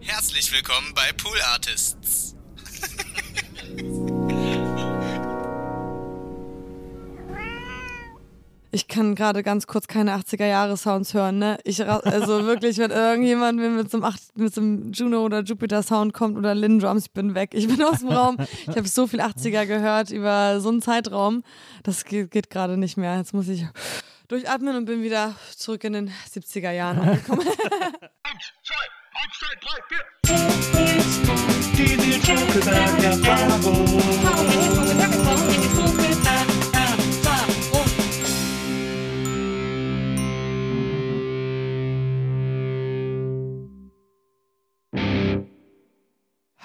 Herzlich willkommen bei Pool Artists. Ich kann gerade ganz kurz keine 80er-Jahre-Sounds hören, ne? Ich, also wirklich, wenn irgendjemand mit so einem, mit so einem Juno oder Jupiter-Sound kommt oder Lin Drums, ich bin weg. Ich bin aus dem Raum. Ich habe so viel 80er gehört über so einen Zeitraum. Das geht, geht gerade nicht mehr. Jetzt muss ich durchatmen und bin wieder zurück in den 70er Jahren angekommen. Eins, zwei, eins, zwei, drei, vier. Diese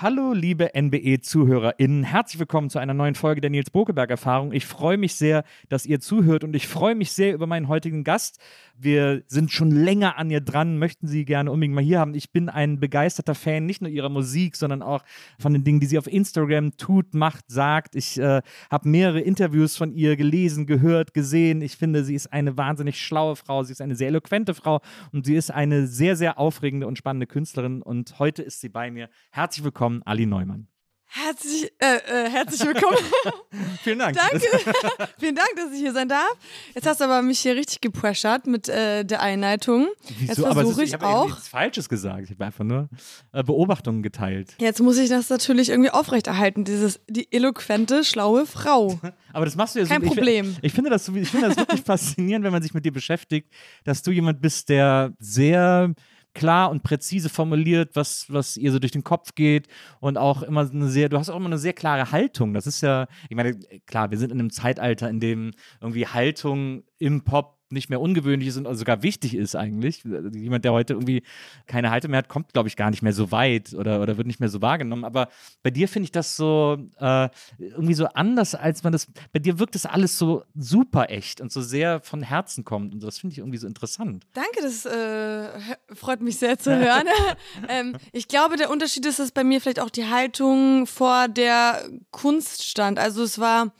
Hallo, liebe NBE-ZuhörerInnen. Herzlich willkommen zu einer neuen Folge der Nils Bokeberg-Erfahrung. Ich freue mich sehr, dass ihr zuhört und ich freue mich sehr über meinen heutigen Gast. Wir sind schon länger an ihr dran, möchten sie gerne unbedingt mal hier haben. Ich bin ein begeisterter Fan, nicht nur ihrer Musik, sondern auch von den Dingen, die sie auf Instagram tut, macht, sagt. Ich äh, habe mehrere Interviews von ihr gelesen, gehört, gesehen. Ich finde, sie ist eine wahnsinnig schlaue Frau, sie ist eine sehr eloquente Frau und sie ist eine sehr, sehr aufregende und spannende Künstlerin. Und heute ist sie bei mir. Herzlich willkommen, Ali Neumann. Herzlich, äh, äh, herzlich willkommen. Vielen Dank. Danke. Vielen Dank, dass ich hier sein darf. Jetzt hast du aber mich hier richtig gepressured mit äh, der Einleitung. Wieso? Jetzt versuche ich, ich habe auch. nichts Falsches gesagt. Ich habe einfach nur äh, Beobachtungen geteilt. Jetzt muss ich das natürlich irgendwie aufrechterhalten, dieses die eloquente, schlaue Frau. aber das machst du ja so. Kein Problem. Ich, ich, finde das, ich finde das wirklich faszinierend, wenn man sich mit dir beschäftigt, dass du jemand bist, der sehr klar und präzise formuliert, was, was ihr so durch den Kopf geht und auch immer eine sehr, du hast auch immer eine sehr klare Haltung. Das ist ja, ich meine, klar, wir sind in einem Zeitalter, in dem irgendwie Haltung im Pop nicht mehr ungewöhnlich ist und sogar wichtig ist eigentlich. Jemand, der heute irgendwie keine Halte mehr hat, kommt, glaube ich, gar nicht mehr so weit oder, oder wird nicht mehr so wahrgenommen. Aber bei dir finde ich das so äh, irgendwie so anders, als man das. Bei dir wirkt das alles so super echt und so sehr von Herzen kommt. Und das finde ich irgendwie so interessant. Danke, das äh, freut mich sehr zu hören. ähm, ich glaube, der Unterschied ist, dass bei mir vielleicht auch die Haltung vor der Kunst stand. Also es war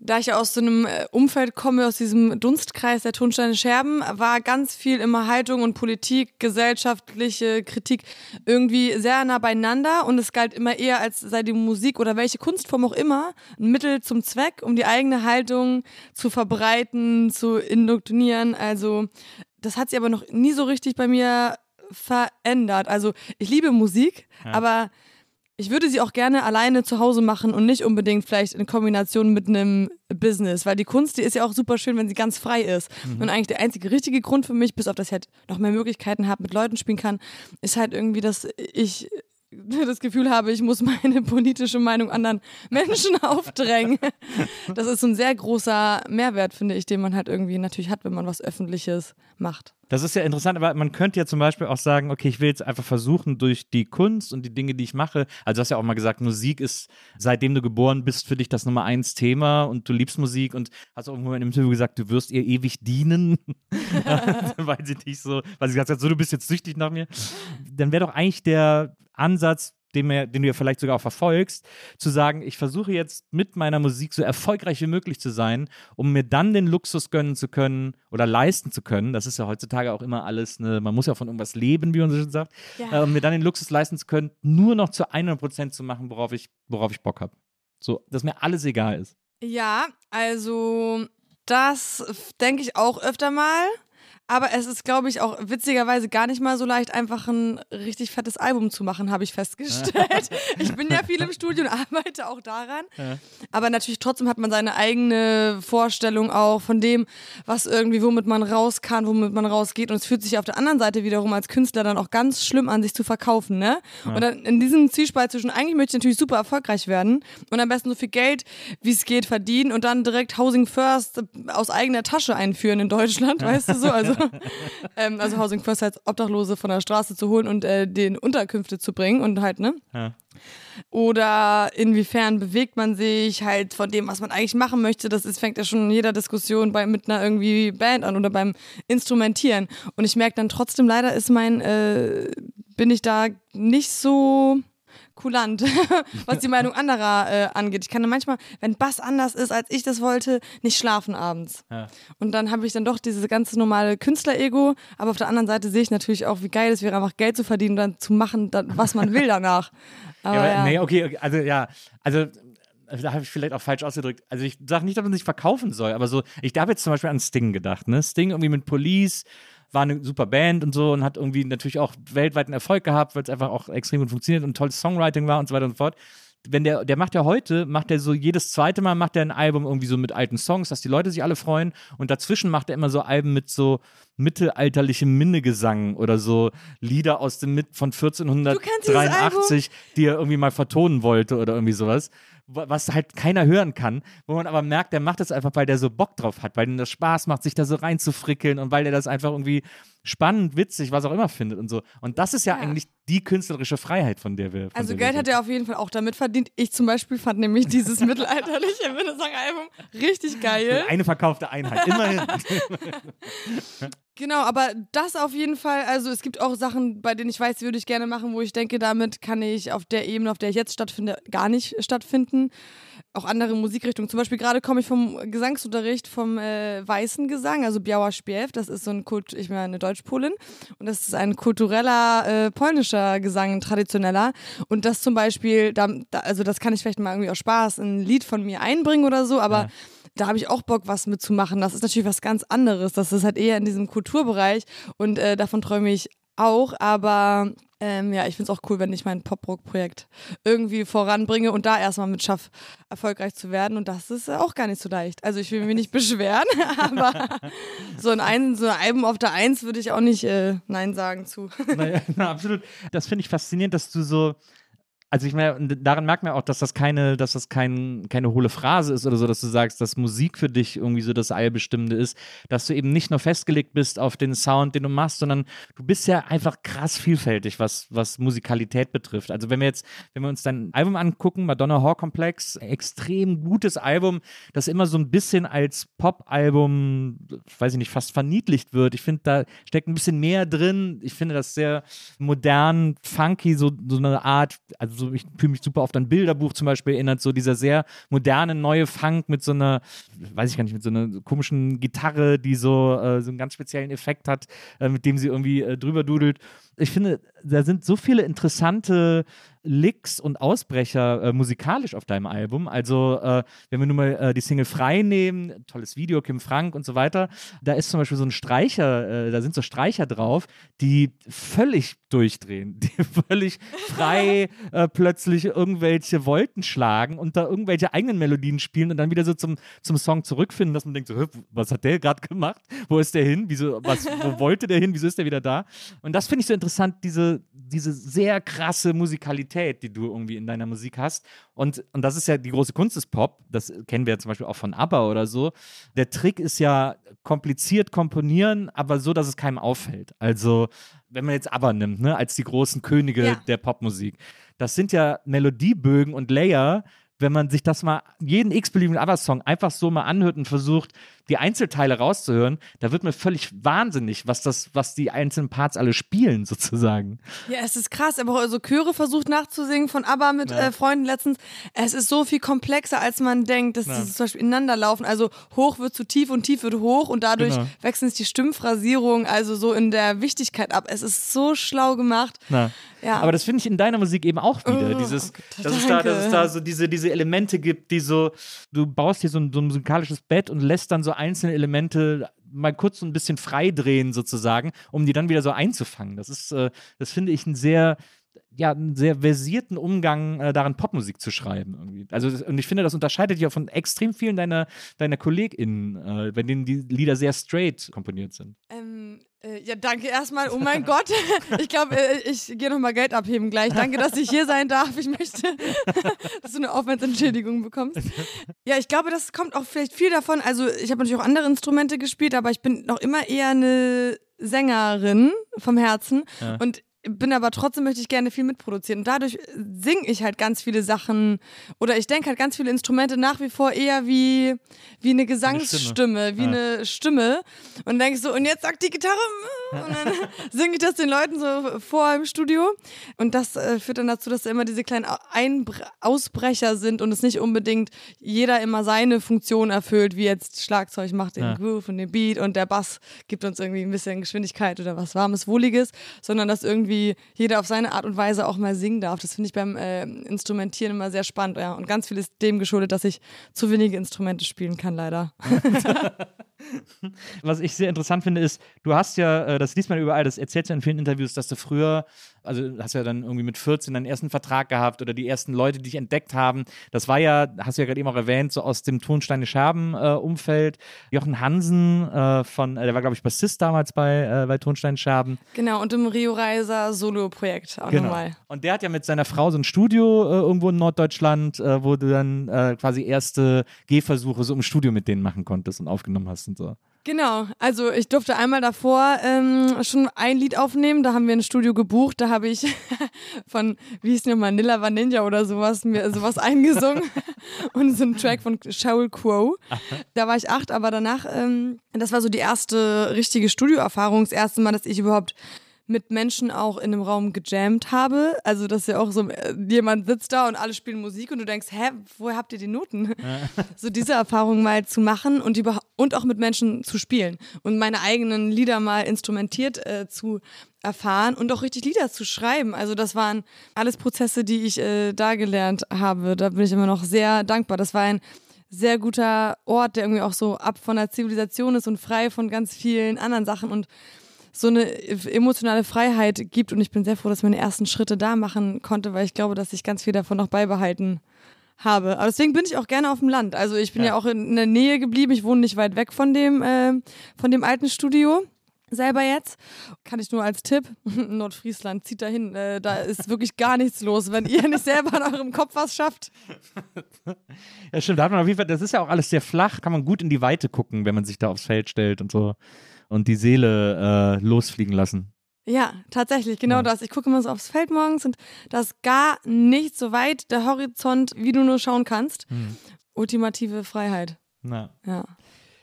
da ich aus so einem äh, Umfeld komme, aus diesem Dunstkreis der Tonsteine Scherben, war ganz viel immer Haltung und Politik, gesellschaftliche Kritik irgendwie sehr nah beieinander und es galt immer eher, als sei die Musik oder welche Kunstform auch immer ein Mittel zum Zweck, um die eigene Haltung zu verbreiten, zu indoktrinieren. Also das hat sich aber noch nie so richtig bei mir verändert. Also ich liebe Musik, ja. aber ich würde sie auch gerne alleine zu Hause machen und nicht unbedingt vielleicht in Kombination mit einem Business, weil die Kunst, die ist ja auch super schön, wenn sie ganz frei ist. Mhm. Und eigentlich der einzige richtige Grund für mich, bis auf dass ich halt noch mehr Möglichkeiten habe, mit Leuten spielen kann, ist halt irgendwie, dass ich das Gefühl habe, ich muss meine politische Meinung anderen Menschen aufdrängen. Das ist so ein sehr großer Mehrwert, finde ich, den man halt irgendwie natürlich hat, wenn man was Öffentliches macht. Das ist ja interessant, aber man könnte ja zum Beispiel auch sagen, okay, ich will jetzt einfach versuchen, durch die Kunst und die Dinge, die ich mache, also du hast ja auch mal gesagt, Musik ist, seitdem du geboren bist, für dich das Nummer eins Thema und du liebst Musik und hast auch irgendwo in dem Interview gesagt, du wirst ihr ewig dienen, weil sie dich so, weil sie gesagt hat, so, du bist jetzt süchtig nach mir. Dann wäre doch eigentlich der Ansatz, den, wir, den du ja vielleicht sogar auch verfolgst, zu sagen, ich versuche jetzt mit meiner Musik so erfolgreich wie möglich zu sein, um mir dann den Luxus gönnen zu können oder leisten zu können. Das ist ja heutzutage auch immer alles, eine, man muss ja von irgendwas leben, wie man so schön sagt, ja. äh, um mir dann den Luxus leisten zu können, nur noch zu 100 Prozent zu machen, worauf ich, worauf ich Bock habe. So, dass mir alles egal ist. Ja, also das denke ich auch öfter mal. Aber es ist, glaube ich, auch witzigerweise gar nicht mal so leicht, einfach ein richtig fettes Album zu machen, habe ich festgestellt. ich bin ja viel im Studio und arbeite auch daran. Ja. Aber natürlich trotzdem hat man seine eigene Vorstellung auch von dem, was irgendwie, womit man raus kann, womit man rausgeht. Und es fühlt sich auf der anderen Seite wiederum als Künstler dann auch ganz schlimm an, sich zu verkaufen, ne? Ja. Und dann in diesem Zwiespalt zwischen, eigentlich möchte ich natürlich super erfolgreich werden und am besten so viel Geld, wie es geht, verdienen und dann direkt Housing First aus eigener Tasche einführen in Deutschland, weißt du so? Also ähm, also Housing First heißt Obdachlose von der Straße zu holen und äh, den Unterkünfte zu bringen und halt, ne? Ja. Oder inwiefern bewegt man sich halt von dem, was man eigentlich machen möchte. Das ist, fängt ja schon in jeder Diskussion bei, mit einer irgendwie Band an oder beim Instrumentieren. Und ich merke dann trotzdem, leider ist mein, äh, bin ich da nicht so kulant, was die Meinung anderer äh, angeht. Ich kann dann manchmal, wenn Bass anders ist, als ich das wollte, nicht schlafen abends. Ja. Und dann habe ich dann doch dieses ganze normale Künstler-Ego, aber auf der anderen Seite sehe ich natürlich auch, wie geil es wäre, einfach Geld zu verdienen und dann zu machen, dann, was man will danach. Aber Ja, aber, ja. Nee, okay, okay, also ja, also da habe ich vielleicht auch falsch ausgedrückt. Also ich sage nicht, dass man sich verkaufen soll, aber so, ich habe jetzt zum Beispiel an Sting gedacht, ne? Sting irgendwie mit Police war eine super Band und so und hat irgendwie natürlich auch weltweiten Erfolg gehabt, weil es einfach auch extrem gut funktioniert und tolles Songwriting war und so weiter und so fort. Wenn der, der macht ja heute, macht er so jedes zweite Mal macht er ein Album irgendwie so mit alten Songs, dass die Leute sich alle freuen und dazwischen macht er immer so Alben mit so mittelalterlichem Minnegesang oder so Lieder aus dem mit von dieses 1483, die er irgendwie mal vertonen wollte oder irgendwie sowas wa- was halt keiner hören kann, wo man aber merkt, der macht das einfach, weil der so Bock drauf hat, weil ihm das Spaß macht, sich da so reinzufrickeln und weil der das einfach irgendwie spannend, witzig, was auch immer findet und so. Und das ist ja, Ja. eigentlich die künstlerische Freiheit, von der wir. Von Also der wir Geld hat reden. er auf jeden Fall auch damit verdient. Ich zum Beispiel fand nämlich dieses mittelalterliche Minnesang-Album richtig geil. Eine verkaufte Einheit, immerhin. Genau, aber das auf jeden Fall, also es gibt auch Sachen, bei denen ich weiß, die würde ich gerne machen, wo ich denke, damit kann ich auf der Ebene, auf der ich jetzt stattfinde, gar nicht stattfinden. Auch andere Musikrichtungen. Zum Beispiel gerade komme ich vom Gesangsunterricht vom äh, weißen Gesang, also Biała Śpiew. Das ist so ein Kult, ich bin eine Deutschpolin. Und das ist ein kultureller äh, polnischer Gesang, ein traditioneller. Und das zum Beispiel, da, also das kann ich vielleicht mal irgendwie aus Spaß ein Lied von mir einbringen oder so, aber Ja. Da habe ich auch Bock, was mitzumachen. Das ist natürlich was ganz anderes. Das ist halt eher in diesem Kulturbereich und äh, davon träume ich auch. Aber ähm, ja, ich finde es auch cool, wenn ich mein Pop-Rock-Projekt irgendwie voranbringe und da erstmal mit schaffe, erfolgreich zu werden. Und das ist auch gar nicht so leicht. Also ich will mich nicht beschweren, aber so ein, ein, so ein Album auf der Eins würde ich auch nicht äh, Nein sagen zu. Naja, na, absolut. Das finde ich faszinierend, dass du so. Also ich meine, daran merkt man auch, dass das keine, dass das kein, keine hohle Phrase ist oder so, dass du sagst, dass Musik für dich irgendwie so das Allbestimmende ist, dass du eben nicht nur festgelegt bist auf den Sound, den du machst, sondern du bist ja einfach krass vielfältig, was, was Musikalität betrifft. Also wenn wir jetzt, wenn wir uns dein Album angucken, Madonna Horror Complex, extrem gutes Album, das immer so ein bisschen als Pop-Album, weiß ich nicht, fast verniedlicht wird. Ich finde, da steckt ein bisschen mehr drin. Ich finde das sehr modern, funky, so, so eine Art, also so, ich fühle mich super oft an Bilderbuch zum Beispiel erinnert, so dieser sehr moderne neue Funk mit so einer, weiß ich gar nicht, mit so einer komischen Gitarre, die so, äh, so einen ganz speziellen Effekt hat, äh, mit dem sie irgendwie äh, drüber dudelt. Ich finde, da sind so viele interessante Licks und Ausbrecher äh, musikalisch auf deinem Album. Also, äh, wenn wir nur mal äh, die Single Frei nehmen, tolles Video, Kim Frank und so weiter, da ist zum Beispiel so ein Streicher, äh, da sind so Streicher drauf, die völlig durchdrehen, die völlig frei äh, plötzlich irgendwelche Wolken schlagen und da irgendwelche eigenen Melodien spielen und dann wieder so zum, zum Song zurückfinden, dass man denkt, so, "Hä, was hat der gerade gemacht? Wo ist der hin? Wieso, was, wo wollte der hin? Wieso ist der wieder da? Und das finde ich so interessant, diese, diese sehr krasse Musikalität, die du irgendwie in deiner Musik hast. Und, und das ist ja die große Kunst des Pop. Das kennen wir ja zum Beispiel auch von ABBA oder so. Der Trick ist ja kompliziert komponieren, aber so, dass es keinem auffällt. Also, wenn man jetzt ABBA nimmt, ne, als die großen Könige Ja. der Popmusik. Das sind ja Melodiebögen und Layer, wenn man sich das mal, jeden x-beliebigen ABBA-Song einfach so mal anhört und versucht, die Einzelteile rauszuhören, da wird mir völlig wahnsinnig, was das, was die einzelnen Parts alle spielen, sozusagen. Ja, es ist krass. Aber auch so Chöre versucht nachzusingen von ABBA mit Ja. äh, Freunden letztens. Es ist so viel komplexer, als man denkt, dass Ja. die zum Beispiel ineinander laufen. Also hoch wird zu tief und tief wird hoch und dadurch Genau. wechseln sich die Stimmphrasierung also so in der Wichtigkeit ab. Es ist so schlau gemacht. Ja. Aber das finde ich in deiner Musik eben auch wieder. Oh, dieses, Gott, dass, es da, es danke. da so diese, diese Elemente gibt, die so, du baust hier so ein, so ein musikalisches Bett und lässt dann so einzelne Elemente mal kurz so ein bisschen freidrehen sozusagen, um die dann wieder so einzufangen. Das ist, äh, das finde ich ein sehr, ja, einen sehr versierten Umgang äh, daran, Popmusik zu schreiben. Irgendwie. Also, und ich finde, das unterscheidet dich auch von extrem vielen deiner, deiner KollegInnen, äh, bei denen die Lieder sehr straight komponiert sind. Äh, ja, danke erstmal. Oh mein Gott. Ich glaube, äh, ich gehe nochmal Geld abheben gleich. Danke, dass ich hier sein darf. Ich möchte, dass du eine Aufwandsentschädigung bekommst. Ja, ich glaube, das kommt auch vielleicht viel davon. Also, ich habe natürlich auch andere Instrumente gespielt, aber ich bin noch immer eher eine Sängerin vom Herzen. Ja. Und bin aber trotzdem möchte ich gerne viel mitproduzieren. Und dadurch singe ich halt ganz viele Sachen oder ich denke halt ganz viele Instrumente nach wie vor eher wie, wie eine Gesangsstimme, wie ja. eine Stimme. Und denke so, und jetzt sagt die Gitarre und dann singe ich das den Leuten so vor im Studio. Und das äh, führt dann dazu, dass da immer diese kleinen Einbre Ausbrecher sind und es nicht unbedingt jeder immer seine Funktion erfüllt, wie jetzt Schlagzeug macht den ja. Groove und den Beat und der Bass gibt uns irgendwie ein bisschen Geschwindigkeit oder was Warmes, Wohliges, sondern dass irgendwie jeder auf seine Art und Weise auch mal singen darf. Das finde ich beim äh, Instrumentieren immer sehr spannend. Ja. Und ganz viel ist dem geschuldet, dass ich zu wenige Instrumente spielen kann, leider. Was ich sehr interessant finde, ist, du hast ja, äh, das liest man überall, das erzählst du in vielen Interviews, dass du früher, also hast ja dann irgendwie mit 14 deinen ersten Vertrag gehabt oder die ersten Leute, die dich entdeckt haben. Das war ja, hast du ja gerade eben auch erwähnt, so aus dem Tonsteine Scherben-Umfeld. Äh, Jochen Hansen äh, von, äh, der war, glaube ich, Bassist damals bei, äh, bei Tonsteine Scherben. Genau, und im Rio Reiser Solo-Projekt auch genau. nochmal. Und der hat ja mit seiner Frau so ein Studio äh, irgendwo in Norddeutschland, wo du dann quasi erste Gehversuche so im Studio mit denen machen konntest und aufgenommen hast und so. Genau, also ich durfte einmal davor ähm, schon ein Lied aufnehmen, da haben wir ein Studio gebucht, da habe ich von, wie hieß nochmal, Nilla Vanilla oder sowas, mir sowas eingesungen und so ein Track von Sheryl Crow. Da war ich acht, aber danach, ähm, das war so die erste richtige Studioerfahrung, das erste Mal, dass ich überhaupt mit Menschen auch in einem Raum gejammt habe. Also, dass ja auch so äh, jemand sitzt da und alle spielen Musik und du denkst, hä, woher habt ihr die Noten? so diese Erfahrung mal zu machen und, und auch mit Menschen zu spielen und meine eigenen Lieder mal instrumentiert äh, zu erfahren und auch richtig Lieder zu schreiben. Also das waren alles Prozesse, die ich äh, da gelernt habe. Da bin ich immer noch sehr dankbar. Das war ein sehr guter Ort, der irgendwie auch so ab von der Zivilisation ist und frei von ganz vielen anderen Sachen und so eine emotionale Freiheit gibt. Und ich bin sehr froh, dass ich meine ersten Schritte da machen konnte, weil ich glaube, dass ich ganz viel davon noch beibehalten habe. Aber deswegen bin ich auch gerne auf dem Land. Also ich bin ja, ja auch in, der Nähe geblieben. Ich wohne nicht weit weg von dem, äh, von dem alten Studio selber jetzt. Kann ich nur als Tipp, Nordfriesland, zieht dahin. Äh, da ist wirklich gar nichts los, wenn ihr nicht selber in eurem Kopf was schafft. Ja, stimmt. Da hat man auf jeden Fall, das ist ja auch alles sehr flach, kann man gut in die Weite gucken, wenn man sich da aufs Feld stellt und so und die Seele äh, losfliegen lassen. Ja, tatsächlich, genau ja. das. Ich gucke immer so aufs Feld morgens und da ist gar nicht so weit der Horizont, wie du nur schauen kannst. Hm. Ultimative Freiheit. Na. Ja.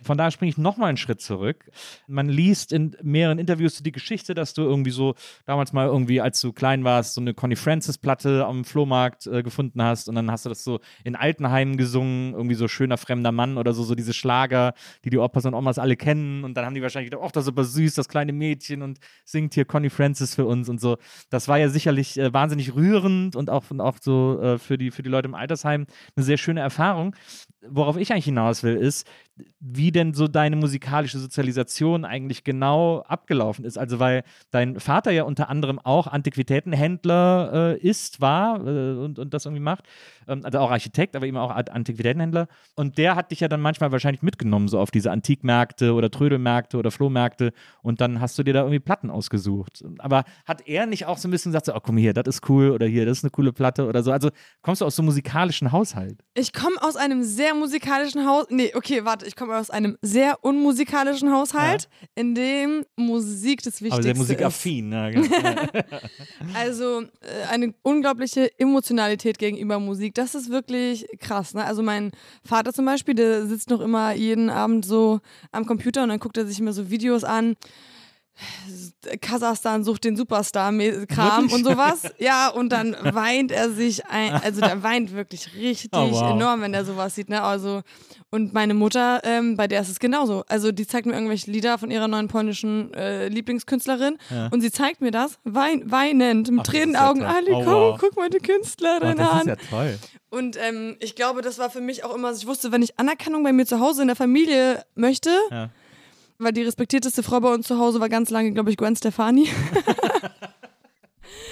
Von daher springe ich nochmal einen Schritt zurück. Man liest in mehreren Interviews die Geschichte, dass du irgendwie so damals mal irgendwie, als du klein warst, so eine Connie Francis-Platte am Flohmarkt äh, gefunden hast und dann hast du das so in Altenheimen gesungen, irgendwie so schöner fremder Mann oder so, so diese Schlager, die die Opas und Omas alle kennen und dann haben die wahrscheinlich gedacht, ach, das ist aber süß, das kleine Mädchen und singt hier Connie Francis für uns und so. Das war ja sicherlich äh, wahnsinnig rührend und auch, und auch so äh, für, die, für die Leute im Altersheim eine sehr schöne Erfahrung. Worauf ich eigentlich hinaus will, ist, wie denn so deine musikalische Sozialisation eigentlich genau abgelaufen ist. Also weil dein Vater ja unter anderem auch Antiquitätenhändler äh, ist, war äh, und, und das irgendwie macht. Ähm, also auch Architekt, aber eben auch Antiquitätenhändler. Und der hat dich ja dann manchmal wahrscheinlich mitgenommen, so auf diese Antikmärkte oder Trödelmärkte oder Flohmärkte und dann hast du dir da irgendwie Platten ausgesucht. Aber hat er nicht auch so ein bisschen gesagt, so, oh komm hier, das ist cool oder hier, das ist eine coole Platte oder so. Also kommst du aus so einem musikalischen Haushalt? Ich komme aus einem sehr musikalischen Haushalt. Nee, okay, warte, ich komme aus einem sehr unmusikalischen Haushalt, ja. in dem Musik das Wichtigste ist. Aber sehr musikaffin, ne? Genau. also äh, eine unglaubliche Emotionalität gegenüber Musik. Das ist wirklich krass. Ne? Also mein Vater zum Beispiel, der sitzt noch immer jeden Abend so am Computer und dann guckt er sich immer so Videos an Kasachstan sucht den Superstar-Kram und sowas. Ja, und dann weint er sich ein, also der weint wirklich richtig oh, wow. enorm, wenn er sowas sieht, ne? Also, und meine Mutter, ähm, bei der ist es genauso. Also, die zeigt mir irgendwelche Lieder von ihrer neuen polnischen äh, Lieblingskünstlerin ja. und sie zeigt mir das, wein, weinend, mit Tränenaugen. Ja Ali, oh, komm, wow. guck mal die Künstlerin oh, das an. Das ist ja toll. Und ähm, ich glaube, das war für mich auch immer, ich wusste, wenn ich Anerkennung bei mir zu Hause in der Familie möchte, ja weil die respektierteste Frau bei uns zu Hause war ganz lange, glaube ich, Gwen Stefani.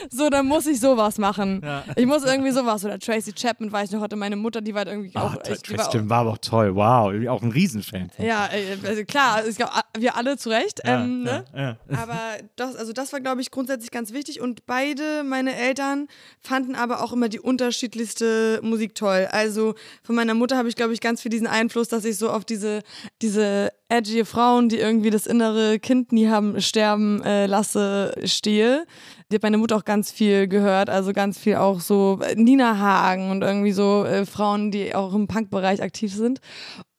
so, dann muss ich sowas machen. Ja. Ich muss irgendwie sowas. Oder Tracy Chapman, weiß ich noch, hatte meine Mutter, die war irgendwie oh, auch. Echt, Tracy Chapman war, aber auch toll. Wow, auch ein Riesenfan. Ja, also klar, also ich glaube, wir alle zu Recht. Ja, ähm, ne? ja, aber das, also das war, glaube ich, grundsätzlich ganz wichtig. Und beide, meine Eltern, fanden aber auch immer die unterschiedlichste Musik toll. Also von meiner Mutter habe ich, glaube ich, ganz viel diesen Einfluss, dass ich so auf diese, diese edgy Frauen, die irgendwie das innere Kind nie haben sterben äh, lasse, stehe. Die hat meine Mutter auch ganz viel gehört, also ganz viel auch so Nina Hagen und irgendwie so äh, Frauen, die auch im Punkbereich aktiv sind.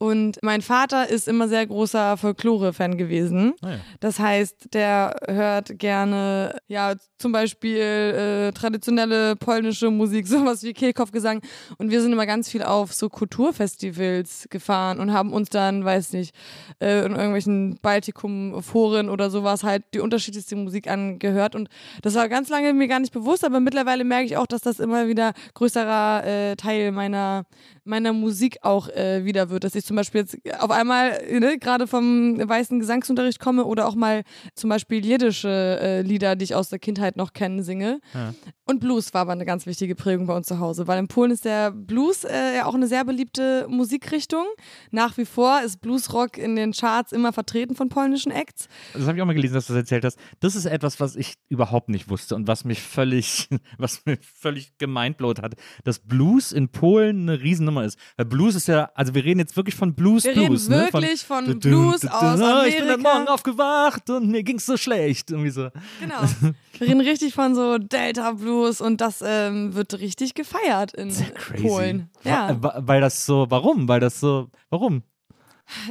Und mein Vater ist immer sehr großer Folklore-Fan gewesen. Ah ja. Das heißt, der hört gerne, ja, zum Beispiel äh, traditionelle polnische Musik, sowas wie Kehlkopfgesang. Und wir sind immer ganz viel auf so Kulturfestivals gefahren und haben uns dann, weiß nicht, äh, in irgendwelchen Baltikum-Foren oder sowas halt die unterschiedlichste Musik angehört. Und das war ganz lange mir gar nicht bewusst, aber mittlerweile merke ich auch, dass das immer wieder größerer äh, Teil meiner, meiner Musik auch äh, wieder wird. Dass ich zum Beispiel jetzt auf einmal ne, gerade vom weißen Gesangsunterricht komme oder auch mal zum Beispiel jiddische äh, Lieder, die ich aus der Kindheit noch kenne, singe. Ja. Und Blues war aber eine ganz wichtige Prägung bei uns zu Hause, weil in Polen ist der Blues äh, ja auch eine sehr beliebte Musikrichtung. Nach wie vor ist Bluesrock in den Charts immer vertreten von polnischen Acts. Das habe ich auch mal gelesen, dass du das erzählt hast. Das ist etwas, was ich überhaupt nicht wusste und was mich völlig, was mir völlig gemindblowt hat, dass Blues in Polen eine Riesennummer ist. Weil Blues ist ja, also wir reden jetzt wirklich von Blues, Wir Blues. reden ne? wirklich von Dun, Blues aus ah, Ich bin Amerika. Morgen aufgewacht und mir ging's so schlecht. Irgendwie so. Genau. Wir reden richtig von so Delta Blues und das ähm, wird richtig gefeiert in Crazy. Polen. Ja. Weil das so, warum? Weil das so, warum?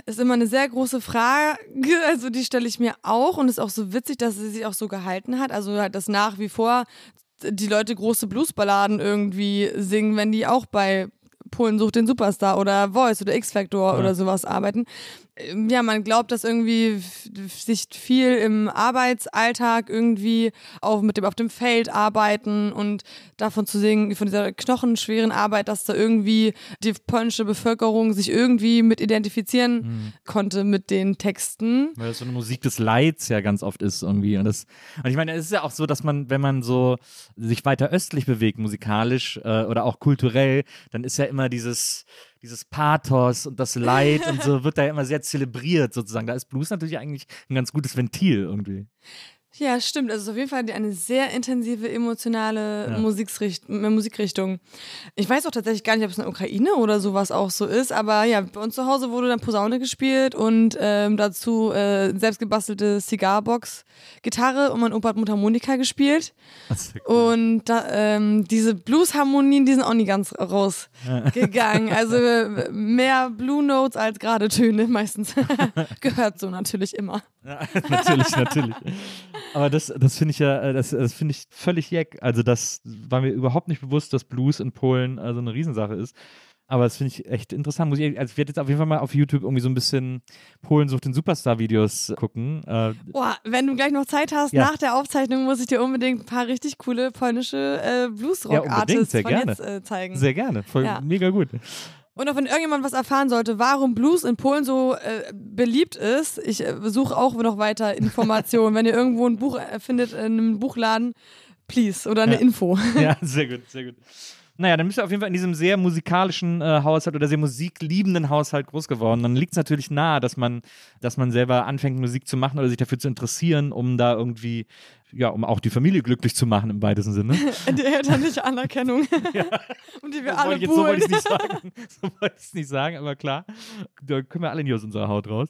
ist immer eine sehr große Frage, also die stelle ich mir auch und ist auch so witzig, dass sie sich auch so gehalten hat. Also halt, dass nach wie vor die Leute große Bluesballaden irgendwie singen, wenn die auch bei Polen sucht den Superstar oder Voice oder X-Factor Ja. oder sowas arbeiten. Ähm, Ja, man glaubt, dass irgendwie sich viel im Arbeitsalltag irgendwie auch mit dem auf dem Feld arbeiten und davon zu singen, von dieser knochenschweren Arbeit, dass da irgendwie die polnische Bevölkerung sich irgendwie mit identifizieren konnte mit den Texten. Weil das so eine Musik des Leids ja ganz oft ist irgendwie. Und, das, und ich meine, es ist ja auch so, dass man, wenn man so sich weiter östlich bewegt, musikalisch äh, oder auch kulturell, dann ist ja immer dieses, dieses Pathos und das Leid und so wird da immer sehr zelebriert sozusagen. Da ist Blues natürlich eigentlich ein ganz gutes Ventil irgendwie. Ja, stimmt. Also es ist auf jeden Fall eine sehr intensive emotionale Ja. Musikricht äh, Musikrichtung. Ich weiß auch tatsächlich gar nicht, ob es in der Ukraine oder sowas auch so ist, aber ja, bei uns zu Hause wurde dann Posaune gespielt und ähm, dazu äh, selbstgebastelte Cigarbox, Gitarre und mein Opa hat Mundharmonika gespielt. Ja cool. Und da, ähm, diese Blues-Harmonien, die sind auch nie ganz rausgegangen. Also äh, mehr Blue Notes als gerade Töne meistens. Gehört so natürlich immer. Ja, natürlich, natürlich. Aber das, das finde ich ja, äh, das, das finde ich völlig jeck. Also das war mir überhaupt nicht bewusst, dass Blues in Polen also eine Riesensache ist. Aber das finde ich echt interessant. Muss ich, also ich werde jetzt auf jeden Fall mal auf YouTube irgendwie so ein bisschen Polen sucht den Superstar-Videos gucken. Äh, Boah, wenn du gleich noch Zeit hast, Ja. nach der Aufzeichnung muss ich dir unbedingt ein paar richtig coole polnische äh, Ja, Bluesrock-Artists sehr von gerne. jetzt äh, zeigen. sehr gerne. Voll Ja. mega gut. Und auch wenn irgendjemand was erfahren sollte, warum Blues in Polen so äh, beliebt ist, ich äh, suche auch noch weiter Informationen. wenn ihr irgendwo ein Buch äh, findet in einem Buchladen, please, oder eine Ja. Info. Ja, sehr gut, sehr gut. Naja, dann bist du auf jeden Fall in diesem sehr musikalischen äh, Haushalt oder sehr musikliebenden Haushalt groß geworden. Dann liegt es natürlich nahe, dass man, dass man selber anfängt, Musik zu machen oder sich dafür zu interessieren, um da irgendwie, ja, um auch die Familie glücklich zu machen im weitesten Sinne. Die elterliche Anerkennung. Und die wir So alle wollte ich- jetzt, so wollte ich es nicht sagen. So wollte ich es nicht sagen, aber klar, da können wir alle nicht aus unserer Haut raus.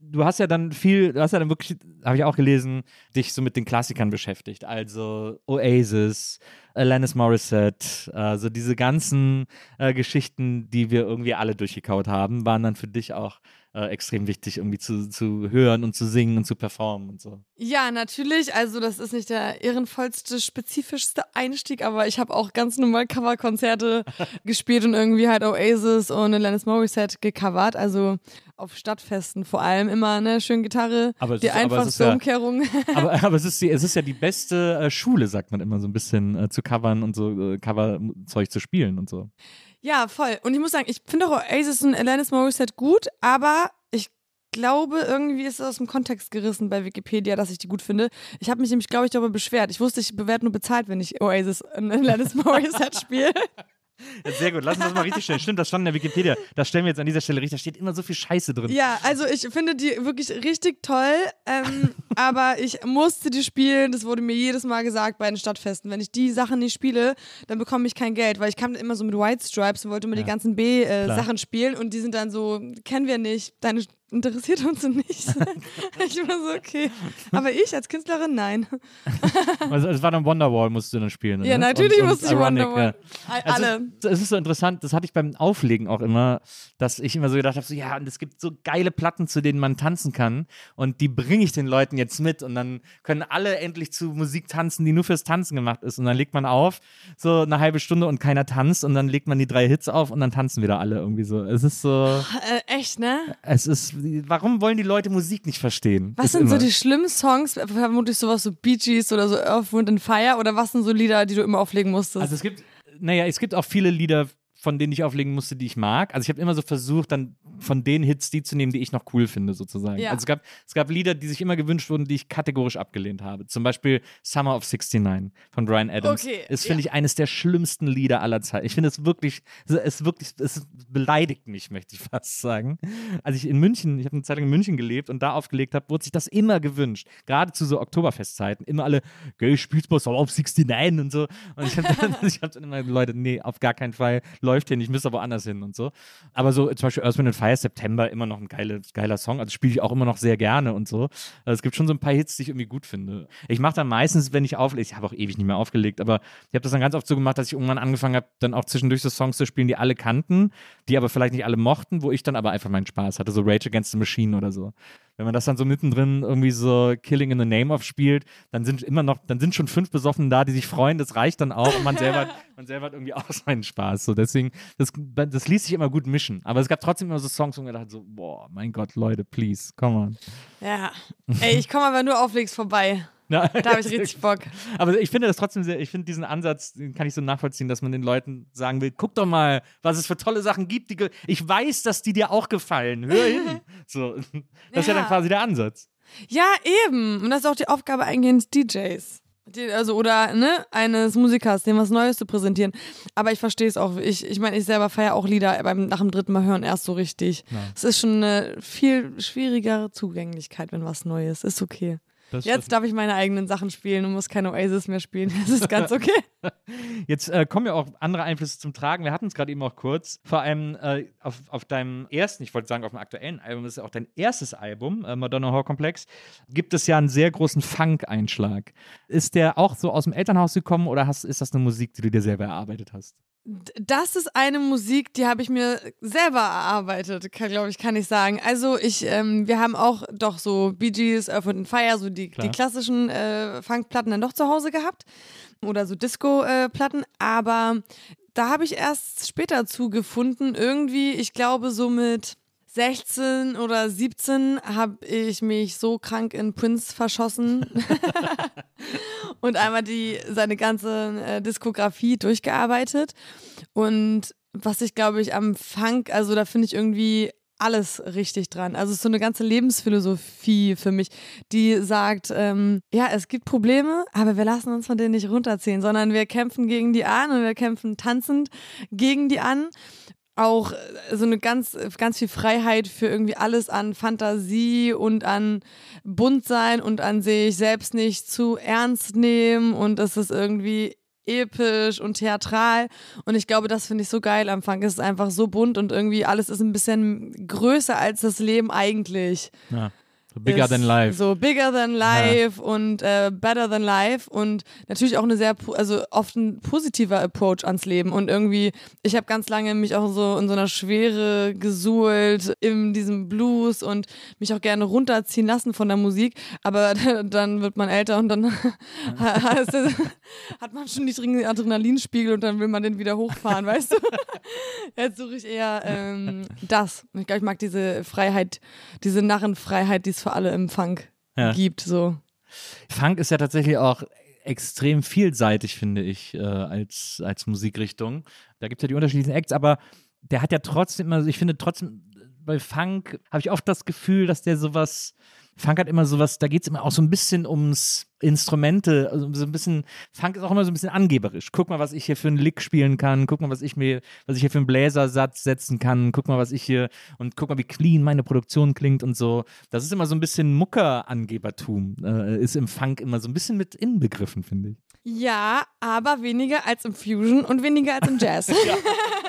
Du hast ja dann viel, du hast ja dann wirklich, habe ich auch gelesen, dich so mit den Klassikern beschäftigt. Also Oasis, Alanis Morissette, also diese ganzen äh, Geschichten, die wir irgendwie alle durchgekaut haben, waren dann für dich auch äh, extrem wichtig, irgendwie zu, zu hören und zu singen und zu performen und so. Ja, natürlich. Also das ist nicht der ehrenvollste, spezifischste Einstieg, aber ich habe auch ganz normal Coverkonzerte gespielt und irgendwie halt Oasis und Alanis Morissette gecovert. Also auf Stadtfesten vor allem immer, ne? Schön Gitarre, Aber es die ist- aber einfachste ja- Umkehrung. aber, aber es, ist, die- es ist ja die beste äh, Schule, sagt man immer so ein bisschen, äh, zu covern und so äh, Coverzeug zu spielen und so. Ja, voll. Und ich muss sagen, ich finde auch Oasis und Alanis Morissette gut, aber ich glaube, irgendwie ist es aus dem Kontext gerissen bei Wikipedia, dass ich die gut finde. Ich habe mich nämlich, glaube ich, darüber beschwert. Ich wusste, ich bewerte nur bezahlt, wenn ich Oasis und Alanis Morissette spiele. Sehr gut, lass uns das mal richtig stellen. Stimmt, das stand in der Wikipedia. Das stellen wir jetzt an dieser Stelle richtig. Da steht immer so viel Scheiße drin. Ja, also ich finde die wirklich richtig toll, ähm, aber ich musste die spielen. Das wurde mir jedes Mal gesagt bei den Stadtfesten. Wenn ich die Sachen nicht spiele, dann bekomme ich kein Geld, weil ich kam immer so mit White Stripes und wollte immer Ja, die ganzen. B-Sachen spielen und die sind dann so, kennen wir nicht, deine interessiert uns nicht. ich war so, okay. Aber ich als Künstlerin, nein. Also es war dann Wonderwall, musst du dann spielen. Ja, ne? natürlich Und- und musste ich Ironic, Wonderwall. ja. Also, Alle. Es ist so interessant, das hatte ich beim Auflegen auch immer, dass ich immer so gedacht habe, so, ja, und es gibt so geile Platten, zu denen man tanzen kann und die bringe ich den Leuten jetzt mit und dann können alle endlich zu Musik tanzen, die nur fürs Tanzen gemacht ist und dann legt man auf, so eine halbe Stunde und keiner tanzt und dann legt man die drei Hits auf und dann tanzen wieder alle irgendwie so. Es ist so, Äh, echt, ne? es ist, warum wollen die Leute Musik nicht verstehen? Was sind so immer. die schlimmen Songs? Vermutlich sowas so Bee Gees oder so Earth, Wind and Fire? Oder was sind so Lieder, die du immer auflegen musstest? Also es gibt, naja, es gibt auch viele Lieder, von denen ich auflegen musste, die ich mag. Also ich habe immer so versucht, dann von den Hits die zu nehmen, die ich noch cool finde, sozusagen. Ja. Also es gab, es gab Lieder, die sich immer gewünscht wurden, die ich kategorisch abgelehnt habe. Zum Beispiel Summer of 69 von Brian Adams. Okay, Ist, finde ich, eines der schlimmsten Lieder aller Zeiten. Ich finde es wirklich, es wirklich, es beleidigt mich, möchte ich fast sagen. Als ich in München, ich habe eine Zeit lang in München gelebt und da aufgelegt habe, wurde sich das immer gewünscht. Gerade zu so Oktoberfestzeiten. Immer alle, gell, spielst mal Summer of 69 und so. Und ich habe dann, ich hab dann immer, Leute, nee, auf gar keinen Fall, läuft hier nicht, müsst aber woanders hin und so. Aber so zum Beispiel Earth, Wind and Fire, September, immer noch ein geile, geiler Song. Also spiele ich auch immer noch sehr gerne und so. Also es gibt schon so ein paar Hits, die ich irgendwie gut finde. Ich mache dann meistens, wenn ich auflege, ich habe auch ewig nicht mehr aufgelegt, aber ich habe das dann ganz oft so gemacht, dass ich irgendwann angefangen habe, dann auch zwischendurch so Songs zu spielen, die alle kannten, die aber vielleicht nicht alle mochten, wo ich dann aber einfach meinen Spaß hatte, so Rage Against the Machine oder so. Wenn man das dann so mittendrin irgendwie so Killing in the Name of spielt, dann sind immer noch, dann sind schon fünf Besoffene da, die sich freuen, das reicht dann auch und man selber, hat- man selber hat irgendwie auch seinen Spaß. So deswegen, das, das ließ sich immer gut mischen. Aber es gab trotzdem immer so Songs, wo man dachte so, boah, mein Gott, Leute, please, come on. ja. Ey, ich komme aber nur auflegst vorbei. Na, Da habe ich richtig Bock. Aber ich finde das trotzdem sehr, ich finde diesen Ansatz, den kann ich so nachvollziehen, dass man den Leuten sagen will, guck doch mal, was es für tolle Sachen gibt. Die ich weiß, dass die dir auch gefallen. Hör hin. So, das ist ja dann quasi der Ansatz. Ja, eben. Und das ist auch die Aufgabe eigentlich eines DJs. Die, also, oder, ne, eines Musikers, dem was Neues zu präsentieren. Aber ich verstehe es auch. Ich, ich meine, ich selber feiere auch Lieder beim, nach dem dritten Mal hören erst so richtig. Es ist schon eine viel schwierigere Zugänglichkeit, wenn was Neues ist. okay. Das, Jetzt darf ich meine eigenen Sachen spielen und muss keine Oasis mehr spielen. Das ist ganz okay. Jetzt äh, kommen ja auch andere Einflüsse zum Tragen. Wir hatten es gerade eben auch kurz. Vor allem äh, auf, auf deinem ersten, ich wollte sagen, auf dem aktuellen Album, das ist ja auch dein erstes Album, äh, Madonna Horror Complex, gibt es ja einen sehr großen Funk-Einschlag. Ist der auch so aus dem Elternhaus gekommen oder hast, ist das eine Musik, die du dir selber erarbeitet hast? Das ist eine Musik, die habe ich mir selber erarbeitet, glaube ich, kann ich sagen. Also ich, ähm, wir haben auch doch so Bee Gees, Earth, and Fire, so die, die klassischen äh, Funkplatten dann doch zu Hause gehabt oder so Disco-Platten, aber da habe ich erst später zugefunden, irgendwie, ich glaube so mit 16 oder 17 habe ich mich so krank in Prince verschossen und einmal die seine ganze äh, Diskografie durchgearbeitet. Und was ich glaube ich am Funk, also da finde ich irgendwie alles richtig dran. Also es ist so eine ganze Lebensphilosophie für mich, die sagt, ähm, ja, es gibt Probleme, aber wir lassen uns von denen nicht runterziehen, sondern wir kämpfen gegen die an und wir kämpfen tanzend gegen die an auch äh, so eine ganz, ganz viel Freiheit für irgendwie alles an Fantasie und an Buntsein und an sich selbst nicht zu ernst nehmen und es ist irgendwie episch und theatral und ich glaube, das finde ich so geil am Funk. Es ist einfach so bunt und irgendwie alles ist ein bisschen größer als das Leben eigentlich. Ja. So bigger than life. So bigger than life und äh, better than life und natürlich auch eine sehr, also oft ein positiver Approach ans Leben und irgendwie, ich habe ganz lange mich auch so in so einer Schwere gesuhlt in diesem Blues und mich auch gerne runterziehen lassen von der Musik, aber dann wird man älter und dann hat man schon niedrigen Adrenalinspiegel und dann will man den wieder hochfahren, weißt du? Jetzt suche ich eher ähm, das. Ich glaube, ich mag diese Freiheit, diese Narrenfreiheit, die es für alle im Funk Ja. gibt. So. Funk ist ja tatsächlich auch extrem vielseitig, finde ich, äh, als, als Musikrichtung. Da gibt es ja die unterschiedlichen Acts, aber der hat ja trotzdem immer, ich finde trotzdem, bei Funk habe ich oft das Gefühl, dass der sowas, Funk hat immer sowas, da geht es immer auch so ein bisschen ums Instrumente, also so ein bisschen, Funk ist auch immer so ein bisschen angeberisch. Guck mal, was ich hier für einen Lick spielen kann, guck mal, was ich mir, was ich hier für einen Bläsersatz setzen kann, guck mal, was ich hier, und guck mal, wie clean meine Produktion klingt und so. Das ist immer so ein bisschen Mucker-Angebertum, äh, ist im Funk immer so ein bisschen mit inbegriffen, finde ich. Ja, aber weniger als im Fusion und weniger als im Jazz.